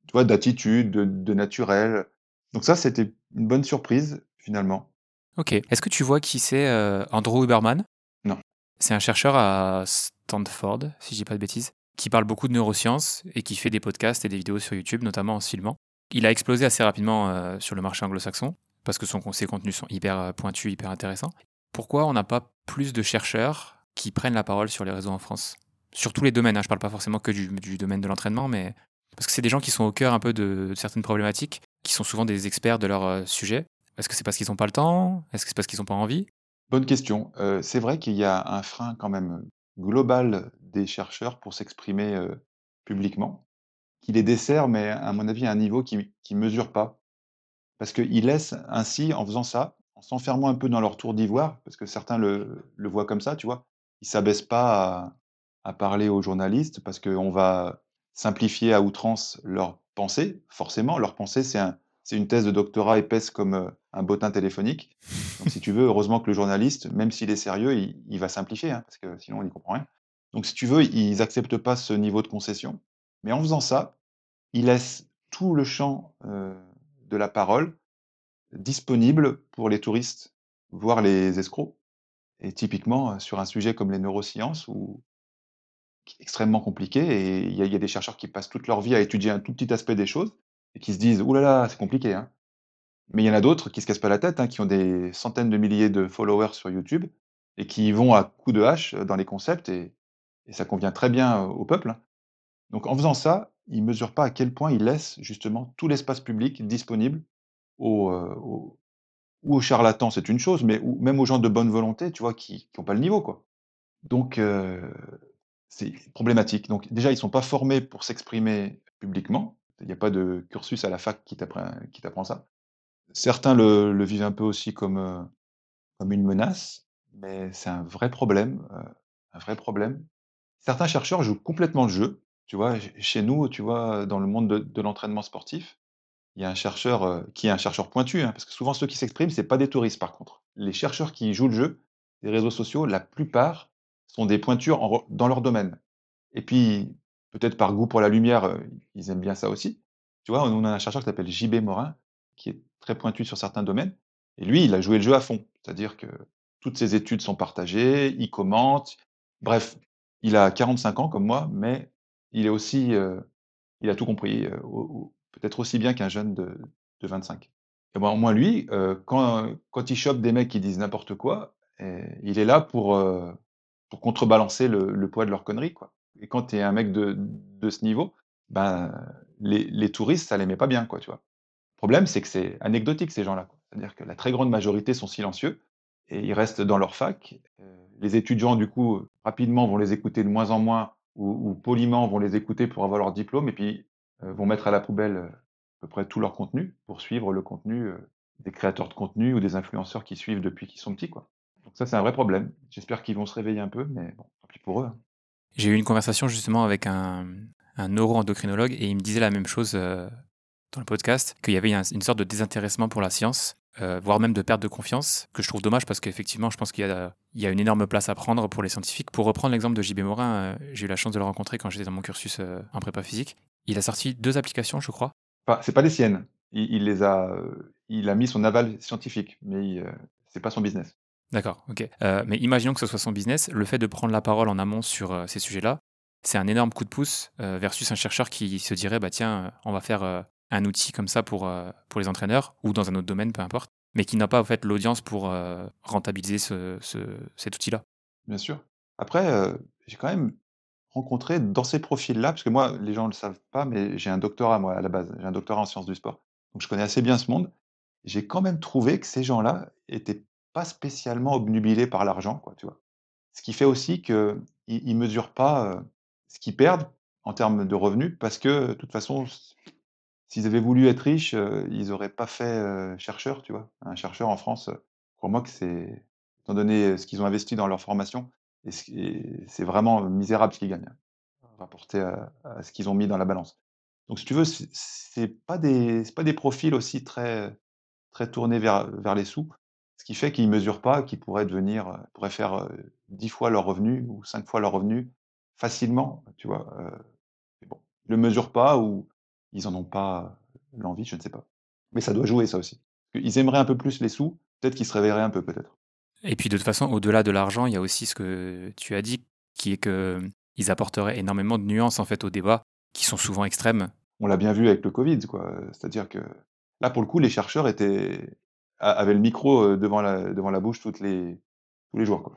tu vois, d'attitude, de de naturel. Donc ça, c'était une bonne surprise, finalement. OK. Est-ce que tu vois qui c'est, heu, Andrew Huberman? Non. C'est un chercheur à Stanford, si je dis pas de bêtises, qui parle beaucoup de neurosciences et qui fait des podcasts et des vidéos sur YouTube, notamment en se filmant. Il a explosé assez rapidement, heu, sur le marché anglo-saxon parce que son ses contenus sont hyper, heu, pointus, hyper intéressants. Pourquoi on n'a pas plus de chercheurs qui prennent la parole sur les réseaux en France? Sur tous les domaines, hein, je parle pas forcément que du domaine de l'entraînement, mais parce que c'est des gens qui sont au cœur un peu de certaines problématiques, qui sont souvent des experts de leur, heu, sujet. Est-ce que c'est parce qu'ils ont pas le temps? Est-ce que c'est parce qu'ils ont pas envie? Bonne question. Heu, c'est vrai qu'il y a un frein quand même, global des chercheurs pour s'exprimer, heu, publiquement, qui les dessert, mais à mon avis à un niveau qu'ils qu'ils mesurent pas. Parce qu'ils laissent ainsi, en faisant ça, en s'enfermant un peu dans leur tour d'ivoire, parce que certains le voient comme ça, tu vois? Ils s'abaissent pas à parler aux journalistes parce qu'on va simplifier à outrance leurs pensées. Forcément, leurs pensées, c'est un c'est une thèse de doctorat épaisse comme, heu, un bottin téléphonique. Donc si tu veux, heureusement que le journaliste, même s'il est sérieux, il il va simplifier, hein, parce que sinon on n'y comprend rien. Donc si tu veux, ils acceptent pas ce niveau de concession, mais en faisant ça, ils laissent tout le champ, heu, de la parole disponible pour les touristes, voire les escrocs et typiquement, sur un sujet comme les neurosciences qui est extrêmement compliqué et il y a des chercheurs qui passent toute leur vie à étudier un tout petit aspect des choses et qui se disent: «Ouh là là, c'est compliqué, hein». Mais il y en a d'autres qui se cassent pas la tête, hein, qui ont des centaines de milliers de followers sur YouTube et qui vont à coups de hache, dans les concepts et ça convient très bien, au peuple, hein. Donc en faisant ça, ils mesurent pas à quel point ils laissent justement tout l'espace public disponible aux, aux ou aux charlatans, c'est une chose, mais ou même aux gens de bonne volonté, tu vois, qui qui ont pas le niveau, quoi. Donc heu, c'est problématique. Donc déjà, ils sont pas formés pour s'exprimer publiquement. Il y a pas de cursus à la fac qui t'apprend ça. Certains le vivent un peu aussi comme, heu, comme une menace, mais c'est un vrai problème, heu, un vrai problème. Certains chercheurs jouent complètement le jeu, tu vois? Ch chez nous, tu vois, dans le monde de de l'entraînement sportif, il y a un chercheur, heu, qui est un chercheur pointu, hein, parce que souvent ceux qui s'expriment, c'est pas des touristes par contre. Les chercheurs qui jouent le jeu, les réseaux sociaux, la plupart sont des pointures dans leur domaine et puis, peut-être par goût pour la lumière, heu, ils aiment bien ça aussi. Tu vois, on a un chercheur qui s'appelle JB Morin, qui est très pointu sur certains domaines et lui, il a joué le jeu à fond. C'est-à-dire que toutes ses études sont partagées, il commente, bref, il a 45 ans comme moi, mais il est aussi, heu, il a tout compris, peut-être aussi bien qu'un jeune de de 25 et au moins lui, heu, quand il chope des mecs qui disent n'importe quoi et il est là pour, pour contrebalancer le poids de leurs conneries, quoi et quand tu es un mec de ce niveau, ben, les touristes, ça les met pas bien, quoi, tu vois? Le problème, c'est que c'est anecdotique ces gens-là. C'est-à-dire que la très grande majorité sont silencieux et ils restent dans leur fac. Les étudiants, du coup, rapidement vont les écouter de moins en moins ou ou poliment vont les écouter pour avoir leur diplôme et puis, vont mettre à la poubelle, heu, à peu près tout leur contenu pour suivre le contenu, heu, des créateurs de contenu ou des influenceurs qu'ils suivent depuis qu'ils sont petits, quoi. Donc ça, c'est un vrai problème. J'espère qu'ils vont se réveiller un peu, mais bon, tant pis pour eux, hein. J'ai eu une conversation justement avec un, un neuro-endocrinologue et il me disait la même chose euh, dans le podcast, qu'il y avait un- une sorte de désintéressement pour la science, euh, voire même de perte de confiance, que je trouve dommage parce qu'effectivement, je pense qu'il y, y a une énorme place à prendre pour les scientifiques. Pour reprendre l'exemple de JB Morin, euh, j'ai eu la chance de le rencontrer quand j'étais dans mon cursus euh, en prépa physique. Il a sorti deux applications, je crois. Enfin, c'est pas les siennes. Il il les a, heu, il a mis son aval scientifique, mais il, heu, c'est pas son business. D'accord, ok. Euh, mais imaginons que ce soit son business, le fait de prendre la parole en amont sur euh, ces sujets-là, c'est un énorme coup de pouce euh, versus un chercheur qui se dirait, bah tiens, euh, on va faire euh, un outil comme ça pour, euh, pour les entraîneurs ou dans un autre domaine, peu importe, mais qui n'a pas en fait l'audience pour euh, rentabiliser ce, ce- cet outil-là. Bien sûr. Après, j'ai quand même rencontré dans ces profils-là, parce que moi, les gens ne le savent pas, mais j'ai un doctorat moi à la base. J'ai un doctorat en sciences du sport. Donc je connais assez bien ce monde. J'ai quand même trouvé que ces gens-là étaient pas spécialement obnubilés par l'argent, quoi, tu vois? Ce qui fait aussi qu'ils ils mesurent pas, heu, ce qu'ils perdent en termes de revenus parce que, de toute façon, s'ils avaient voulu être riches, heu, ils auraient pas fait, heu, chercheur, tu vois? Un chercheur en France, heu, crois-moi que c'est étant donné, ce qu'ils ont investi dans leur formation et c'est vraiment misérable ce qu'ils gagnent, hein, rapporté à ce qu'ils ont mis dans la balance. Donc si tu veux, c'est pas des pas des profils aussi très très tournés vers vers les sous, ce qui fait qu'ils mesurent pas qu'ils pourraient devenir, heu, pourraient faire, heu, 10 fois leurs revenus ou 5 fois leurs revenus facilement, tu vois? Mais bon, ils le mesurent pas ou ils en ont pas l'envie, je ne sais pas. Mais ça doit jouer ça aussi. Ils aimeraient un peu plus les sous, peut-être qu'ils se réveilleraient un peu, peut-être. Et puis de toute façon, au-delà de l'argent, il y a aussi ce que tu as dit, qui est que ils apporteraient énormément de nuances en fait au débat, qui sont souvent extrêmes. On l'a bien vu avec le Covid, quoi, c'est-à-dire que là, pour le coup, les chercheurs étaient avaient le micro, heu, devant la devant la bouche toutes les tous les jours, quoi.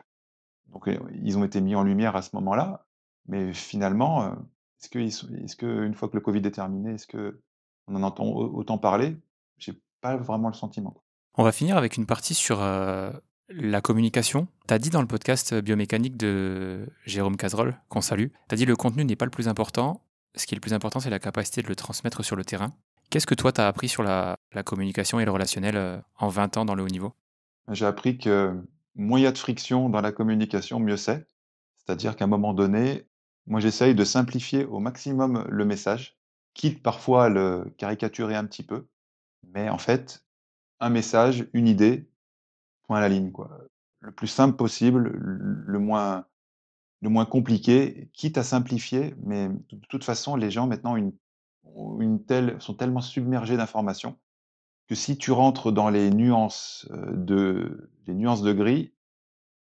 Donc heu, ils ont été mis en lumière à ce moment-là, mais finalement, heu, est-ce qu'ils sont est-ce qu'une fois que le Covid est terminé, est-ce qu'on en entend au autant parler? J'ai pas vraiment le sentiment. On va finir avec une partie sur euh, la communication. Tu as dit dans le podcast biomécanique de Jérôme Cazerolle, qu'on salue, tu as dit le contenu n'est pas le plus important. Ce qui est le plus important, c'est la capacité de le transmettre sur le terrain. Qu'est-ce que toi, tu as appris sur la, la communication et le relationnel euh, en 20 ans dans le haut niveau? J'ai appris que moins il y a de friction dans la communication, mieux c'est. C'est-à-dire qu'à un moment donné, moi j'essaye de simplifier au maximum le message, quitte parfois à le caricaturer un petit peu, mais en fait, un message, une idée, point à la ligne, quoi. Le plus simple possible, le moins le moins compliqué, quitte à simplifier, mais de toute façon, les gens maintenant une une telle sont tellement submergés d'informations que si tu rentres dans les nuances, heu, de les nuances de gris,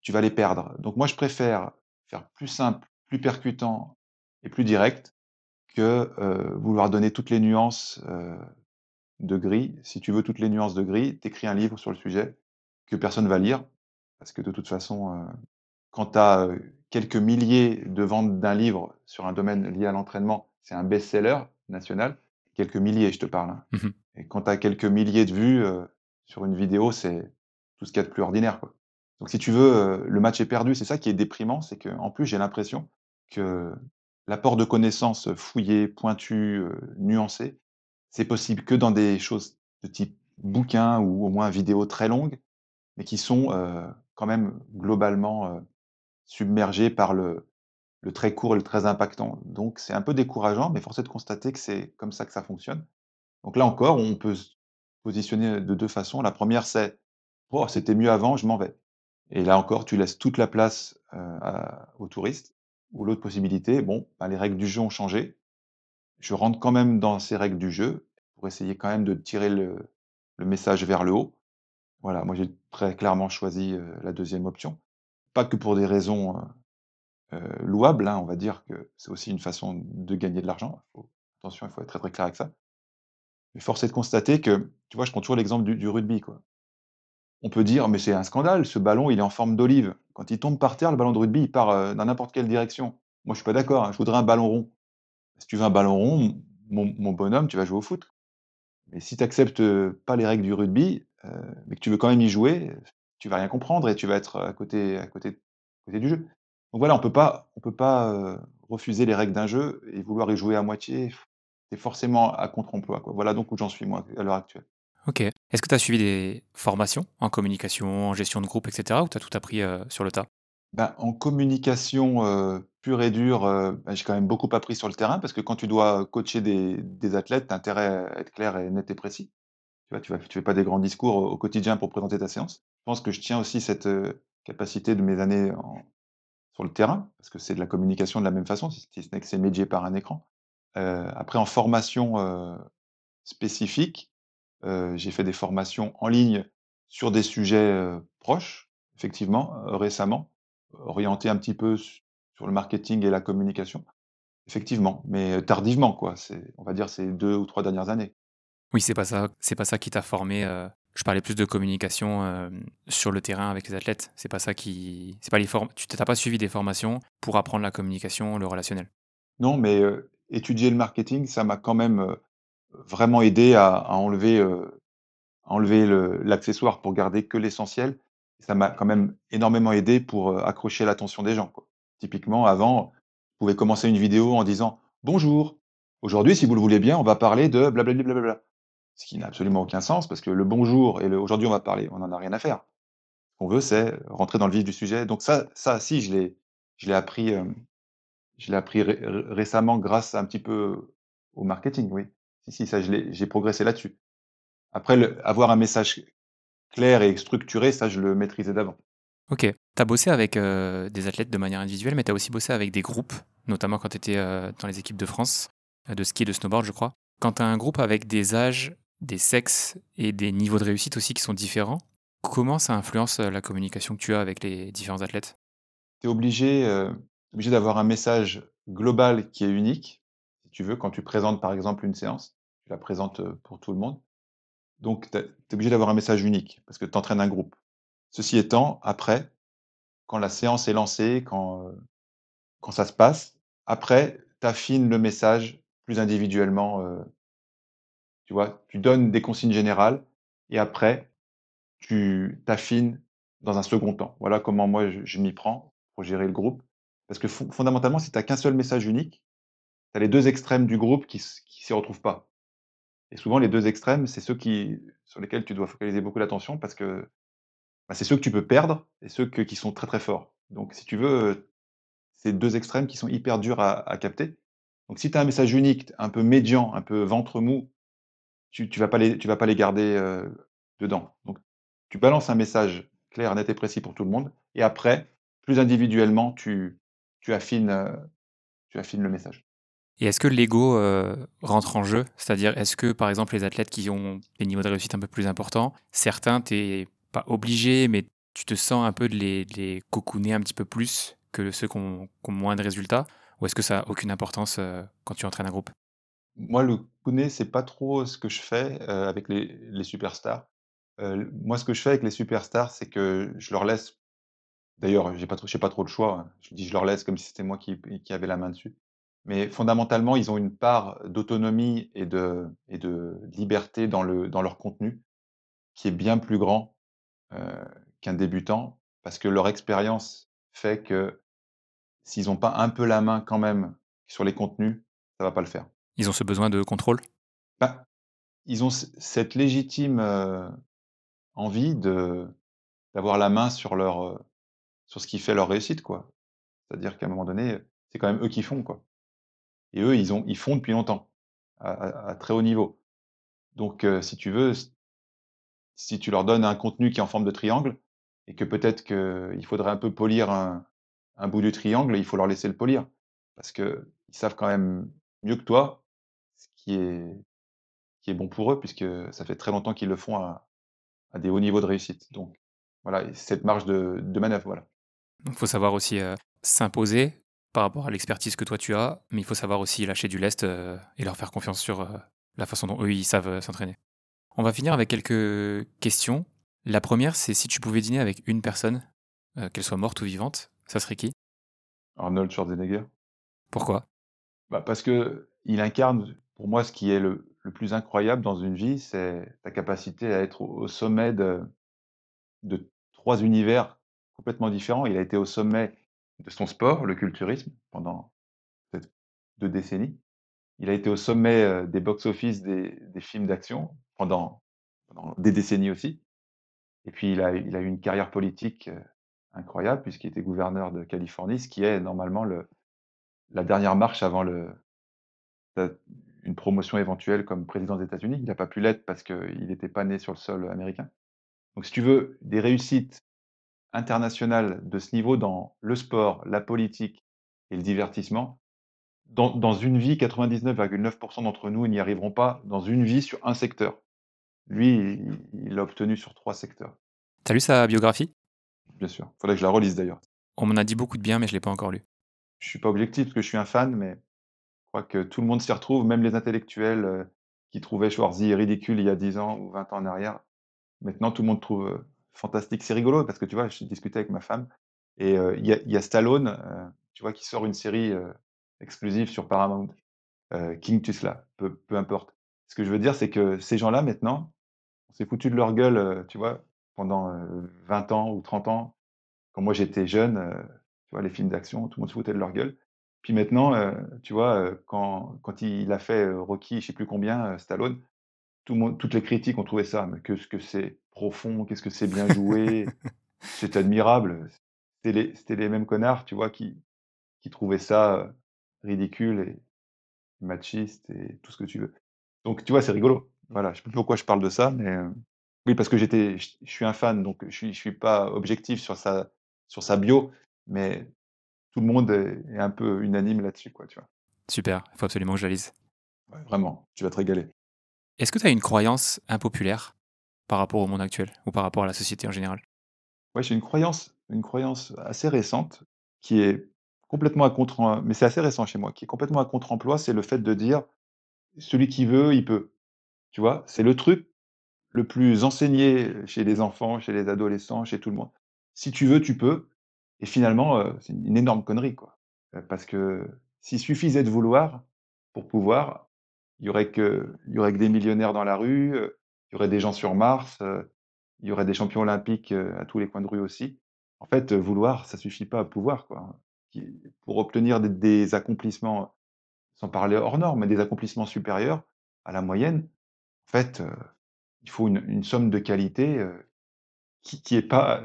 tu vas les perdre. Donc moi, je préfère faire plus simple, plus percutant et plus direct que, heu, vouloir donner toutes les nuances, heu, de gris. Si tu veux toutes les nuances de gris, tu écris un livre sur le sujet que personne va lire parce que de toute façon, heu, quand tu as, quelques milliers de ventes d'un livre sur un domaine lié à l'entraînement, c'est un best-seller national. Quelques milliers, je te parle, hein. Mhm. Et quand tu as quelques milliers de vues, sur une vidéo, c'est tout ce qu'il y a de plus ordinaire, quoi. Donc si tu veux, le match est perdu. C'est ça qui est déprimant, c'est qu'en plus, j'ai l'impression que l'apport de connaissances, fouillées, pointues, nuancées, c'est possible que dans des choses de type bouquin ou au moins vidéo très longues, mais qui sont, quand même globalement, heu, submergées par le très court et le très impactant. Donc c'est un peu décourageant, mais force est de constater que c'est comme ça que ça fonctionne. Donc là encore, on peut se positionner de 2 façons. La première, c'est: «Oh, c'était mieux avant, je m'en vais» et là encore, tu laisses toute la place, aux touristes. Ou l'autre possibilité, bon, bah, les règles du jeu ont changé. Je rentre quand même dans ces règles du jeu pour essayer quand même de tirer le message vers le haut. Voilà, moi j'ai très clairement choisi, la deuxième option. Pas que pour des raisons, louables, hein, on va dire que c'est aussi une façon de gagner de l'argent. Attention, il faut être très, très clair avec ça. Mais force est de constater que, tu vois, je prends toujours l'exemple du rugby, quoi. On peut dire: «Mais c'est un scandale, ce ballon, il est en forme d'olive. Quand il tombe par terre, le ballon de rugby, il part, dans n'importe quelle direction». Moi, je suis pas d'accord, hein, je voudrais un ballon rond. Si tu veux un ballon rond, mon mon bonhomme, tu vas jouer au foot. Mais si tu acceptes, pas les règles du rugby, mais que tu veux quand même y jouer, tu vas rien comprendre et tu vas être à côté à côté à côté du jeu. Donc voilà, on peut pas on peut pas, heu, refuser les règles d'un jeu et vouloir y jouer à moitié. C'est forcément à contre-emploi. Voilà donc où j'en suis moi, à l'heure actuelle. OK. Est-ce que tu as suivi des formations en communication, en gestion de groupe et cetera ou tu as tout appris, heu, sur le tas? Ben, en communication, pure et dure, bah, j'ai quand même beaucoup appris sur le terrain parce que quand tu dois coacher des des athlètes, tu as intérêt à être clair et net et précis. Tu tu fais pas des grands discours au quotidien pour présenter ta séance. Je pense que je tiens aussi cette, heu, capacité de mes années sur le terrain, parce que c'est de la communication de la même façon, si ce n'est que c'est médié par un écran. Heu, après en formation, heu, spécifique, j'ai fait des formations en ligne sur des sujets, proches, effectivement, récemment, orientés un petit peu su sur le marketing et la communication. Effectivement, mais tardivement quoi, on va dire ces 2 ou 3 dernières années. Oui, c'est pas ça c'est pas ça qui t'a formé, heu, je parlais plus de communication, hem, sur le terrain avec les athlètes. C'est pas ça qui c'est pas les form tu tu pas suivi des formations pour apprendre la communication, le relationnel? Non, mais heu, étudier le marketing, ça m'a quand même, vraiment aidé à enlever, enlever le l'accessoire pour garder que l'essentiel. Ça m'a quand même énormément aidé pour, accrocher l'attention des gens. Typiquement, avant, je pouvais commencer une vidéo en disant: «Bonjour, aujourd'hui, si vous le voulez bien, on va parler de blablabla». Ce qui n'a absolument aucun sens parce que le bonjour et le aujourd'hui on va parler, on en a rien à faire. Ce qu'on veut, c'est rentrer dans le vif du sujet. Donc ça ça si je l'ai je l'ai appris, hem, je l'ai appris ré ré récemment grâce un petit peu au marketing, oui. Si, si, ça j'ai progressé là-dessus. Après avoir un message clair et structuré, ça je le maîtrisais d'avant. OK. Tu as bossé avec, heu, des athlètes de manière individuelle, mais tu as aussi bossé avec des groupes, notamment quand tu étais, heu, dans les équipes de France, de ski et de snowboard, je crois. Quand tu as un groupe avec des âges, des sexes et des niveaux de réussite aussi qui sont différents, comment ça influence, heu, la communication que tu as avec les différents athlètes? Tu es obligé, heu, obligé d'avoir un message global qui est unique, si tu veux, quand tu présentes par exemple une séance, tu la présentes, heu, pour tout le monde. Donc tu es obligé d'avoir un message unique parce que tu entraînes un groupe. Ceci étant, après, quand la séance est lancée, quand, quand ça se passe, après, tu affines le message plus individuellement, tu vois? Tu donnes des consignes générales et après, tu t'affines dans un second temps. Voilà comment moi je m'y prends pour gérer le groupe. Parce que fon fondamentalement, si tu as qu'un seul message unique, tu as les 2 extrêmes du groupe qui qui s'y retrouvent pas. Et souvent les 2 extrêmes, c'est ceux qui sur lesquels tu dois focaliser beaucoup l'attention parce que, bah, c'est ceux que tu peux perdre et ceux qui sont très, très forts. Donc si tu veux, c'est 2 extrêmes qui sont hyper durs à à capter. Donc si tu as un message unique, un peu médian, un peu ventre mou, tu tu vas pas les tu vas pas les garder, dedans. Donc tu balances un message clair, net et précis pour tout le monde et après, plus individuellement, tu tu affines, tu affines le message. Et est-ce que l'ego, rentre en jeu? C'est-à-dire, est-ce que, par exemple, les athlètes qui ont des niveaux de réussite un peu plus importants, certains, tu es pas obligé, mais tu te sens un peu de les de les cocooner un petit peu plus que ceux qui ont qui ont moins de résultats? Ou est-ce que ça a aucune importance, quand tu entraînes un groupe? Moi, le c'est pas trop ce que je fais, avec les superstars. Moi, ce que je fais avec les superstars, c'est que je leur laisse d'ailleurs, j'ai pas trop pas trop le choix, hein. Je dis: «Je leur laisse» comme si c'était moi qui qui avait la main dessus. Mais fondamentalement, ils ont une part d'autonomie et de de liberté dans le dans leur contenu qui est bien plus grand, qu'un débutant. Parce que leur expérience fait que s'ils ont pas un peu la main quand même sur les contenus, ça va pas le faire. Ils ont ce besoin de contrôle? Bah, ils ont cette légitime, heu, envie de d'avoir la main sur leur, heu, sur ce qui fait leur réussite, quoi. C'est-à-dire qu'à un moment donné, c'est quand même eux qui font, quoi. Et eux, ils ont ils font depuis longtemps, à très haut niveau. Donc heu, si tu veux, si tu leur donnes un contenu qui est en forme de triangle et que peut-être qu'il faudrait un peu polir un bout du triangle, il faut leur laisser le polir. Parce qu'ils savent quand même mieux que toi qui est qui est bon pour eux puisque ça fait très longtemps qu'ils le font à à des hauts niveaux de réussite. Donc voilà et cette marge de de manœuvre, voilà. Donc faut savoir aussi, s'imposer par rapport à l'expertise que toi tu as, mais il faut savoir aussi lâcher du lest, et leur faire confiance sur, la façon dont eux ils savent, s'entraîner. On va finir avec quelques questions. La première, c'est si tu pouvais dîner avec une personne, qu'elle soit morte ou vivante, ça serait qui? Arnold Schwarzenegger. Pourquoi? Bah, parce qu'il incarne pour moi ce qui est le plus incroyable dans une vie, c'est ta capacité à être au sommet de 3 univers complètement différents. Il a été au sommet de son sport, le culturisme, pendant 2 décennies. Il a été au sommet, heu, des box-office des films d'action pendant des décennies aussi et puis il a eu une carrière politique, heu, incroyable puisqu'il était gouverneur de Californie, ce qui est normalement le la dernière marche avant le une promotion éventuelle comme président des États-Unis. Il n'a pas pu l'être parce qu'il n'était pas né sur le sol américain. Donc si tu veux des réussites internationales de ce niveau dans le sport, la politique et le divertissement, dans dans une vie, 99,9 d'entre nous n'y arriveront pas dans une vie sur un secteur. Lui, il il l'a obtenu sur 3 secteurs. T'as lu sa biographie? Bien sûr. Faudrait que je la relise d'ailleurs. On m'en a dit beaucoup de bien, mais je l'ai pas encore lu. Je suis pas objectif parce que je suis un fan, mais crois que tout le monde s'y retrouve, même les intellectuels, heu, qui trouvaient Schwarzy ridicule il y a 10 ans ou 20 ans en arrière. Maintenant, tout le monde trouve, heu, fantastique. C'est rigolo parce que tu vois, j'ai discuté avec ma femme et heu, il y a Stallone, tu vois, qui sort une série, exclusive sur Paramount, heu, King Tuchla, peu importe. Ce que je veux dire, c'est que ces gens-là maintenant, on s'est foutu de leur gueule, tu vois, pendant, heu, 20 ans ou 30 ans. Quand moi j'étais jeune, tu vois, les films d'action, tout le monde se foutait de leur gueule. Puis maintenant, tu vois, quand quand il a fait, Rocky, je sais plus combien, Stallone, toutes les critiques ont trouvé ça, mais qu'est-ce que c'est profond, qu'est-ce que c'est bien joué, c'est admirable. C'était les mêmes connards, tu vois, qui qui trouvaient ça, ridicule et machiste et tout ce que tu veux. Donc tu vois, c'est rigolo. Voilà, je sais plus pourquoi je parle de ça, mais oui, parce que j'étais je je suis un fan, donc je suis je suis pas objectif sur sa sur sa bio, mais tout le monde est est un peu unanime là-dessus, quoi, tu vois? Super, il faut absolument que je la lise. Ouais, vraiment, tu vas te régaler. Est-ce que tu as une croyance impopulaire par rapport au monde actuel ou par rapport à la société en général? Ouais, j'ai une croyance une croyance assez récente qui est complètement à contre mais c'est assez récent chez moi, qui est complètement à contre-emploi, c'est le fait de dire: «Celui qui veut, il peut». Tu vois? C'est le truc le plus enseigné chez les enfants, chez les adolescents, chez tout le monde. Si tu veux, tu peux et finalement, heu, c'est une énorme connerie, quoi. Heu, parce que s'il suffisait de vouloir pour pouvoir, il y aurait que il y aurait des millionnaires dans la rue, heu, il y aurait des gens sur Mars, il y aurait des champions olympiques, à tous les coins de rue aussi. En fait, vouloir, ça suffit pas à pouvoir, quoi. Pour obtenir des accomplissements, sans parler hors normes, mais des accomplissements supérieurs à la moyenne, en fait, il faut une somme de qualité, qui qui est pas,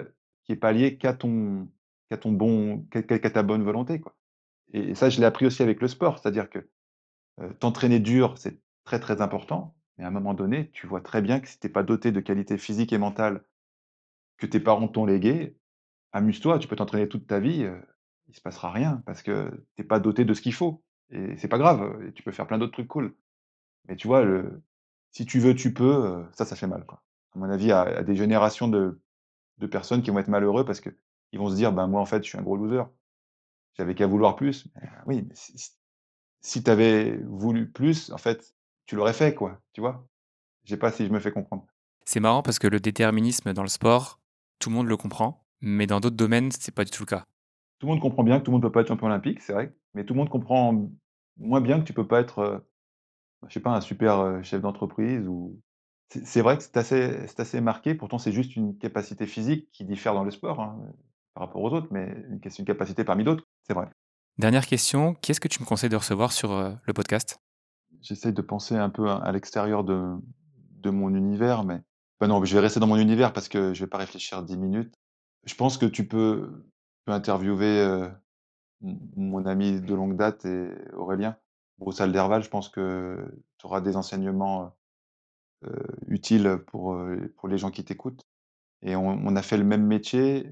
pas liée qu'à ton qu'à ton bon ta bonne volonté, quoi. Et ça, je l'ai appris aussi avec le sport, c'est-à-dire que, t'entraîner dur, c'est très, très important, mais à un moment donné, tu vois très bien que si tu es pas doté de qualités physiques et mentales que tes parents t'ont léguées, amuse-toi, tu peux t'entraîner toute ta vie, heu, il se passera rien parce que tu es pas doté de ce qu'il faut et c'est pas grave, tu peux faire plein d'autres trucs cool. Mais tu vois, si tu veux, tu peux, ça, ça fait mal, quoi. À mon avis, à à des générations de de personnes qui vont être malheureux parce qu'ils vont se dire: «Ben, moi, en fait, je suis un gros loser. J'avais qu'à vouloir plus». Bah, oui, mais si si tu avais voulu plus, en fait, tu l'aurais fait, quoi, tu vois? Je sais pas si je me fais comprendre. C'est marrant parce que le déterminisme dans le sport, tout le monde le comprend, mais dans d'autres domaines, c'est pas du tout le cas. Tout le monde comprend bien que tout le monde peut pas être champion olympique, c'est vrai, mais tout le monde comprend moins bien que tu peux pas être, heu, je sais pas, un super, heu, chef d'entreprise ou c'est vrai que c'est assez assez marqué, pourtant c'est juste une capacité physique qui diffère dans le sport, hein, par rapport aux autres, mais une ques une capacité parmi d'autres, c'est vrai. Dernière question, qu'est-ce que tu me conseilles de recevoir sur euh, le podcast? J'essaie de penser un peu à l'extérieur de de mon univers, mais non, je vais rester dans mon univers parce que je vais pas réfléchir 10 minutes. Je pense que tu peux peux interviewer, heu, m mon ami de longue date et Aurélien. Broussal Derval, je pense que tu auras des enseignements, heu utiles pour, les gens qui t'écoutent et on on a fait le même métier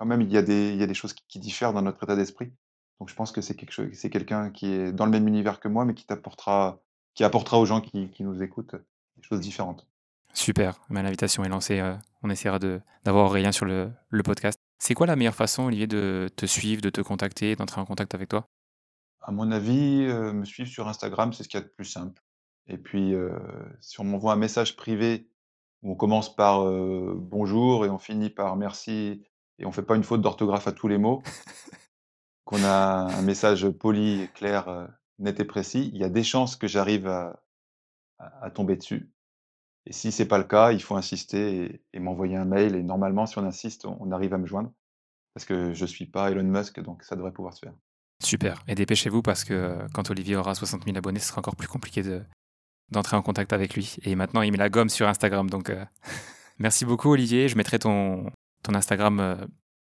quand même, il y a des il y a des choses qui qui diffèrent dans notre état d'esprit. Donc je pense que c'est quelque chose c'est quelqu'un qui est dans le même univers que moi, mais qui t'apportera qui apportera aux gens qui qui nous écoutent, des choses différentes. Super, bah, l'invitation est lancée, euh, on essaiera d'avoir Aurélien sur le, le podcast. C'est quoi la meilleure façon, Olivier, de te suivre, de te contacter, d'entrer en contact avec toi? À mon avis, heu, me suivre sur Instagram, c'est ce qu'il y a de plus simple et puis, heu, si on m'envoie un message privé où on commence par, bonjour et on finit par merci et on fait pas une faute d'orthographe à tous les mots, qu'on a un message poli, clair, heu, net et précis, il y a des chances que j'arrive à à tomber dessus. Et si c'est pas le cas, il faut insister et et m'envoyer un mail. Et normalement si on insiste, on on arrive à me joindre. Parce que je suis pas Elon Musk donc ça devrait pouvoir se faire. Super. Et dépêchez-vous parce que, quand Olivier aura 60 000 abonnés, ce sera encore plus compliqué de d'entrer en contact avec lui. Et maintenant il met la gomme sur Instagram donc heu, merci beaucoup Olivier, je mettrai ton ton Instagram, heu,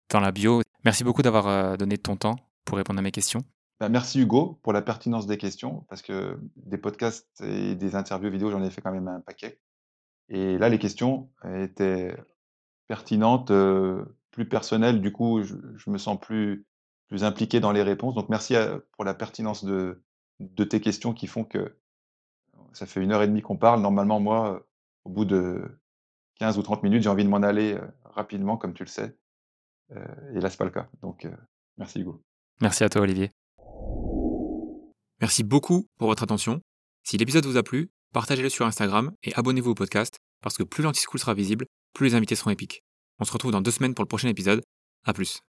dans la bio. Merci beaucoup d'avoir, heu, donné ton temps pour répondre à mes questions. Bah, merci Hugo pour la pertinence des questions parce que des podcasts et des interviews vidéo, j'en ai fait quand même un paquet et là les questions étaient pertinentes, heu, plus personnelles du coup je me sens plus plus impliqué dans les réponses donc merci pour la pertinence de de tes questions qui font que ça fait 1 heure et demie qu'on parle. Normalement moi, au bout de 15 ou 30 minutes, j'ai envie de m'en aller, rapidement comme tu le sais, heu et là c'est pas le cas donc heu, merci Hugo. Merci à toi Olivier. Merci beaucoup pour votre attention. Si l'épisode vous a plu, partagez-le sur Instagram et abonnez-vous au podcast parce que plus l'Antischool sera visible, plus les invités seront épiques. On se retrouve dans 2 semaines pour le prochain épisode. À plus.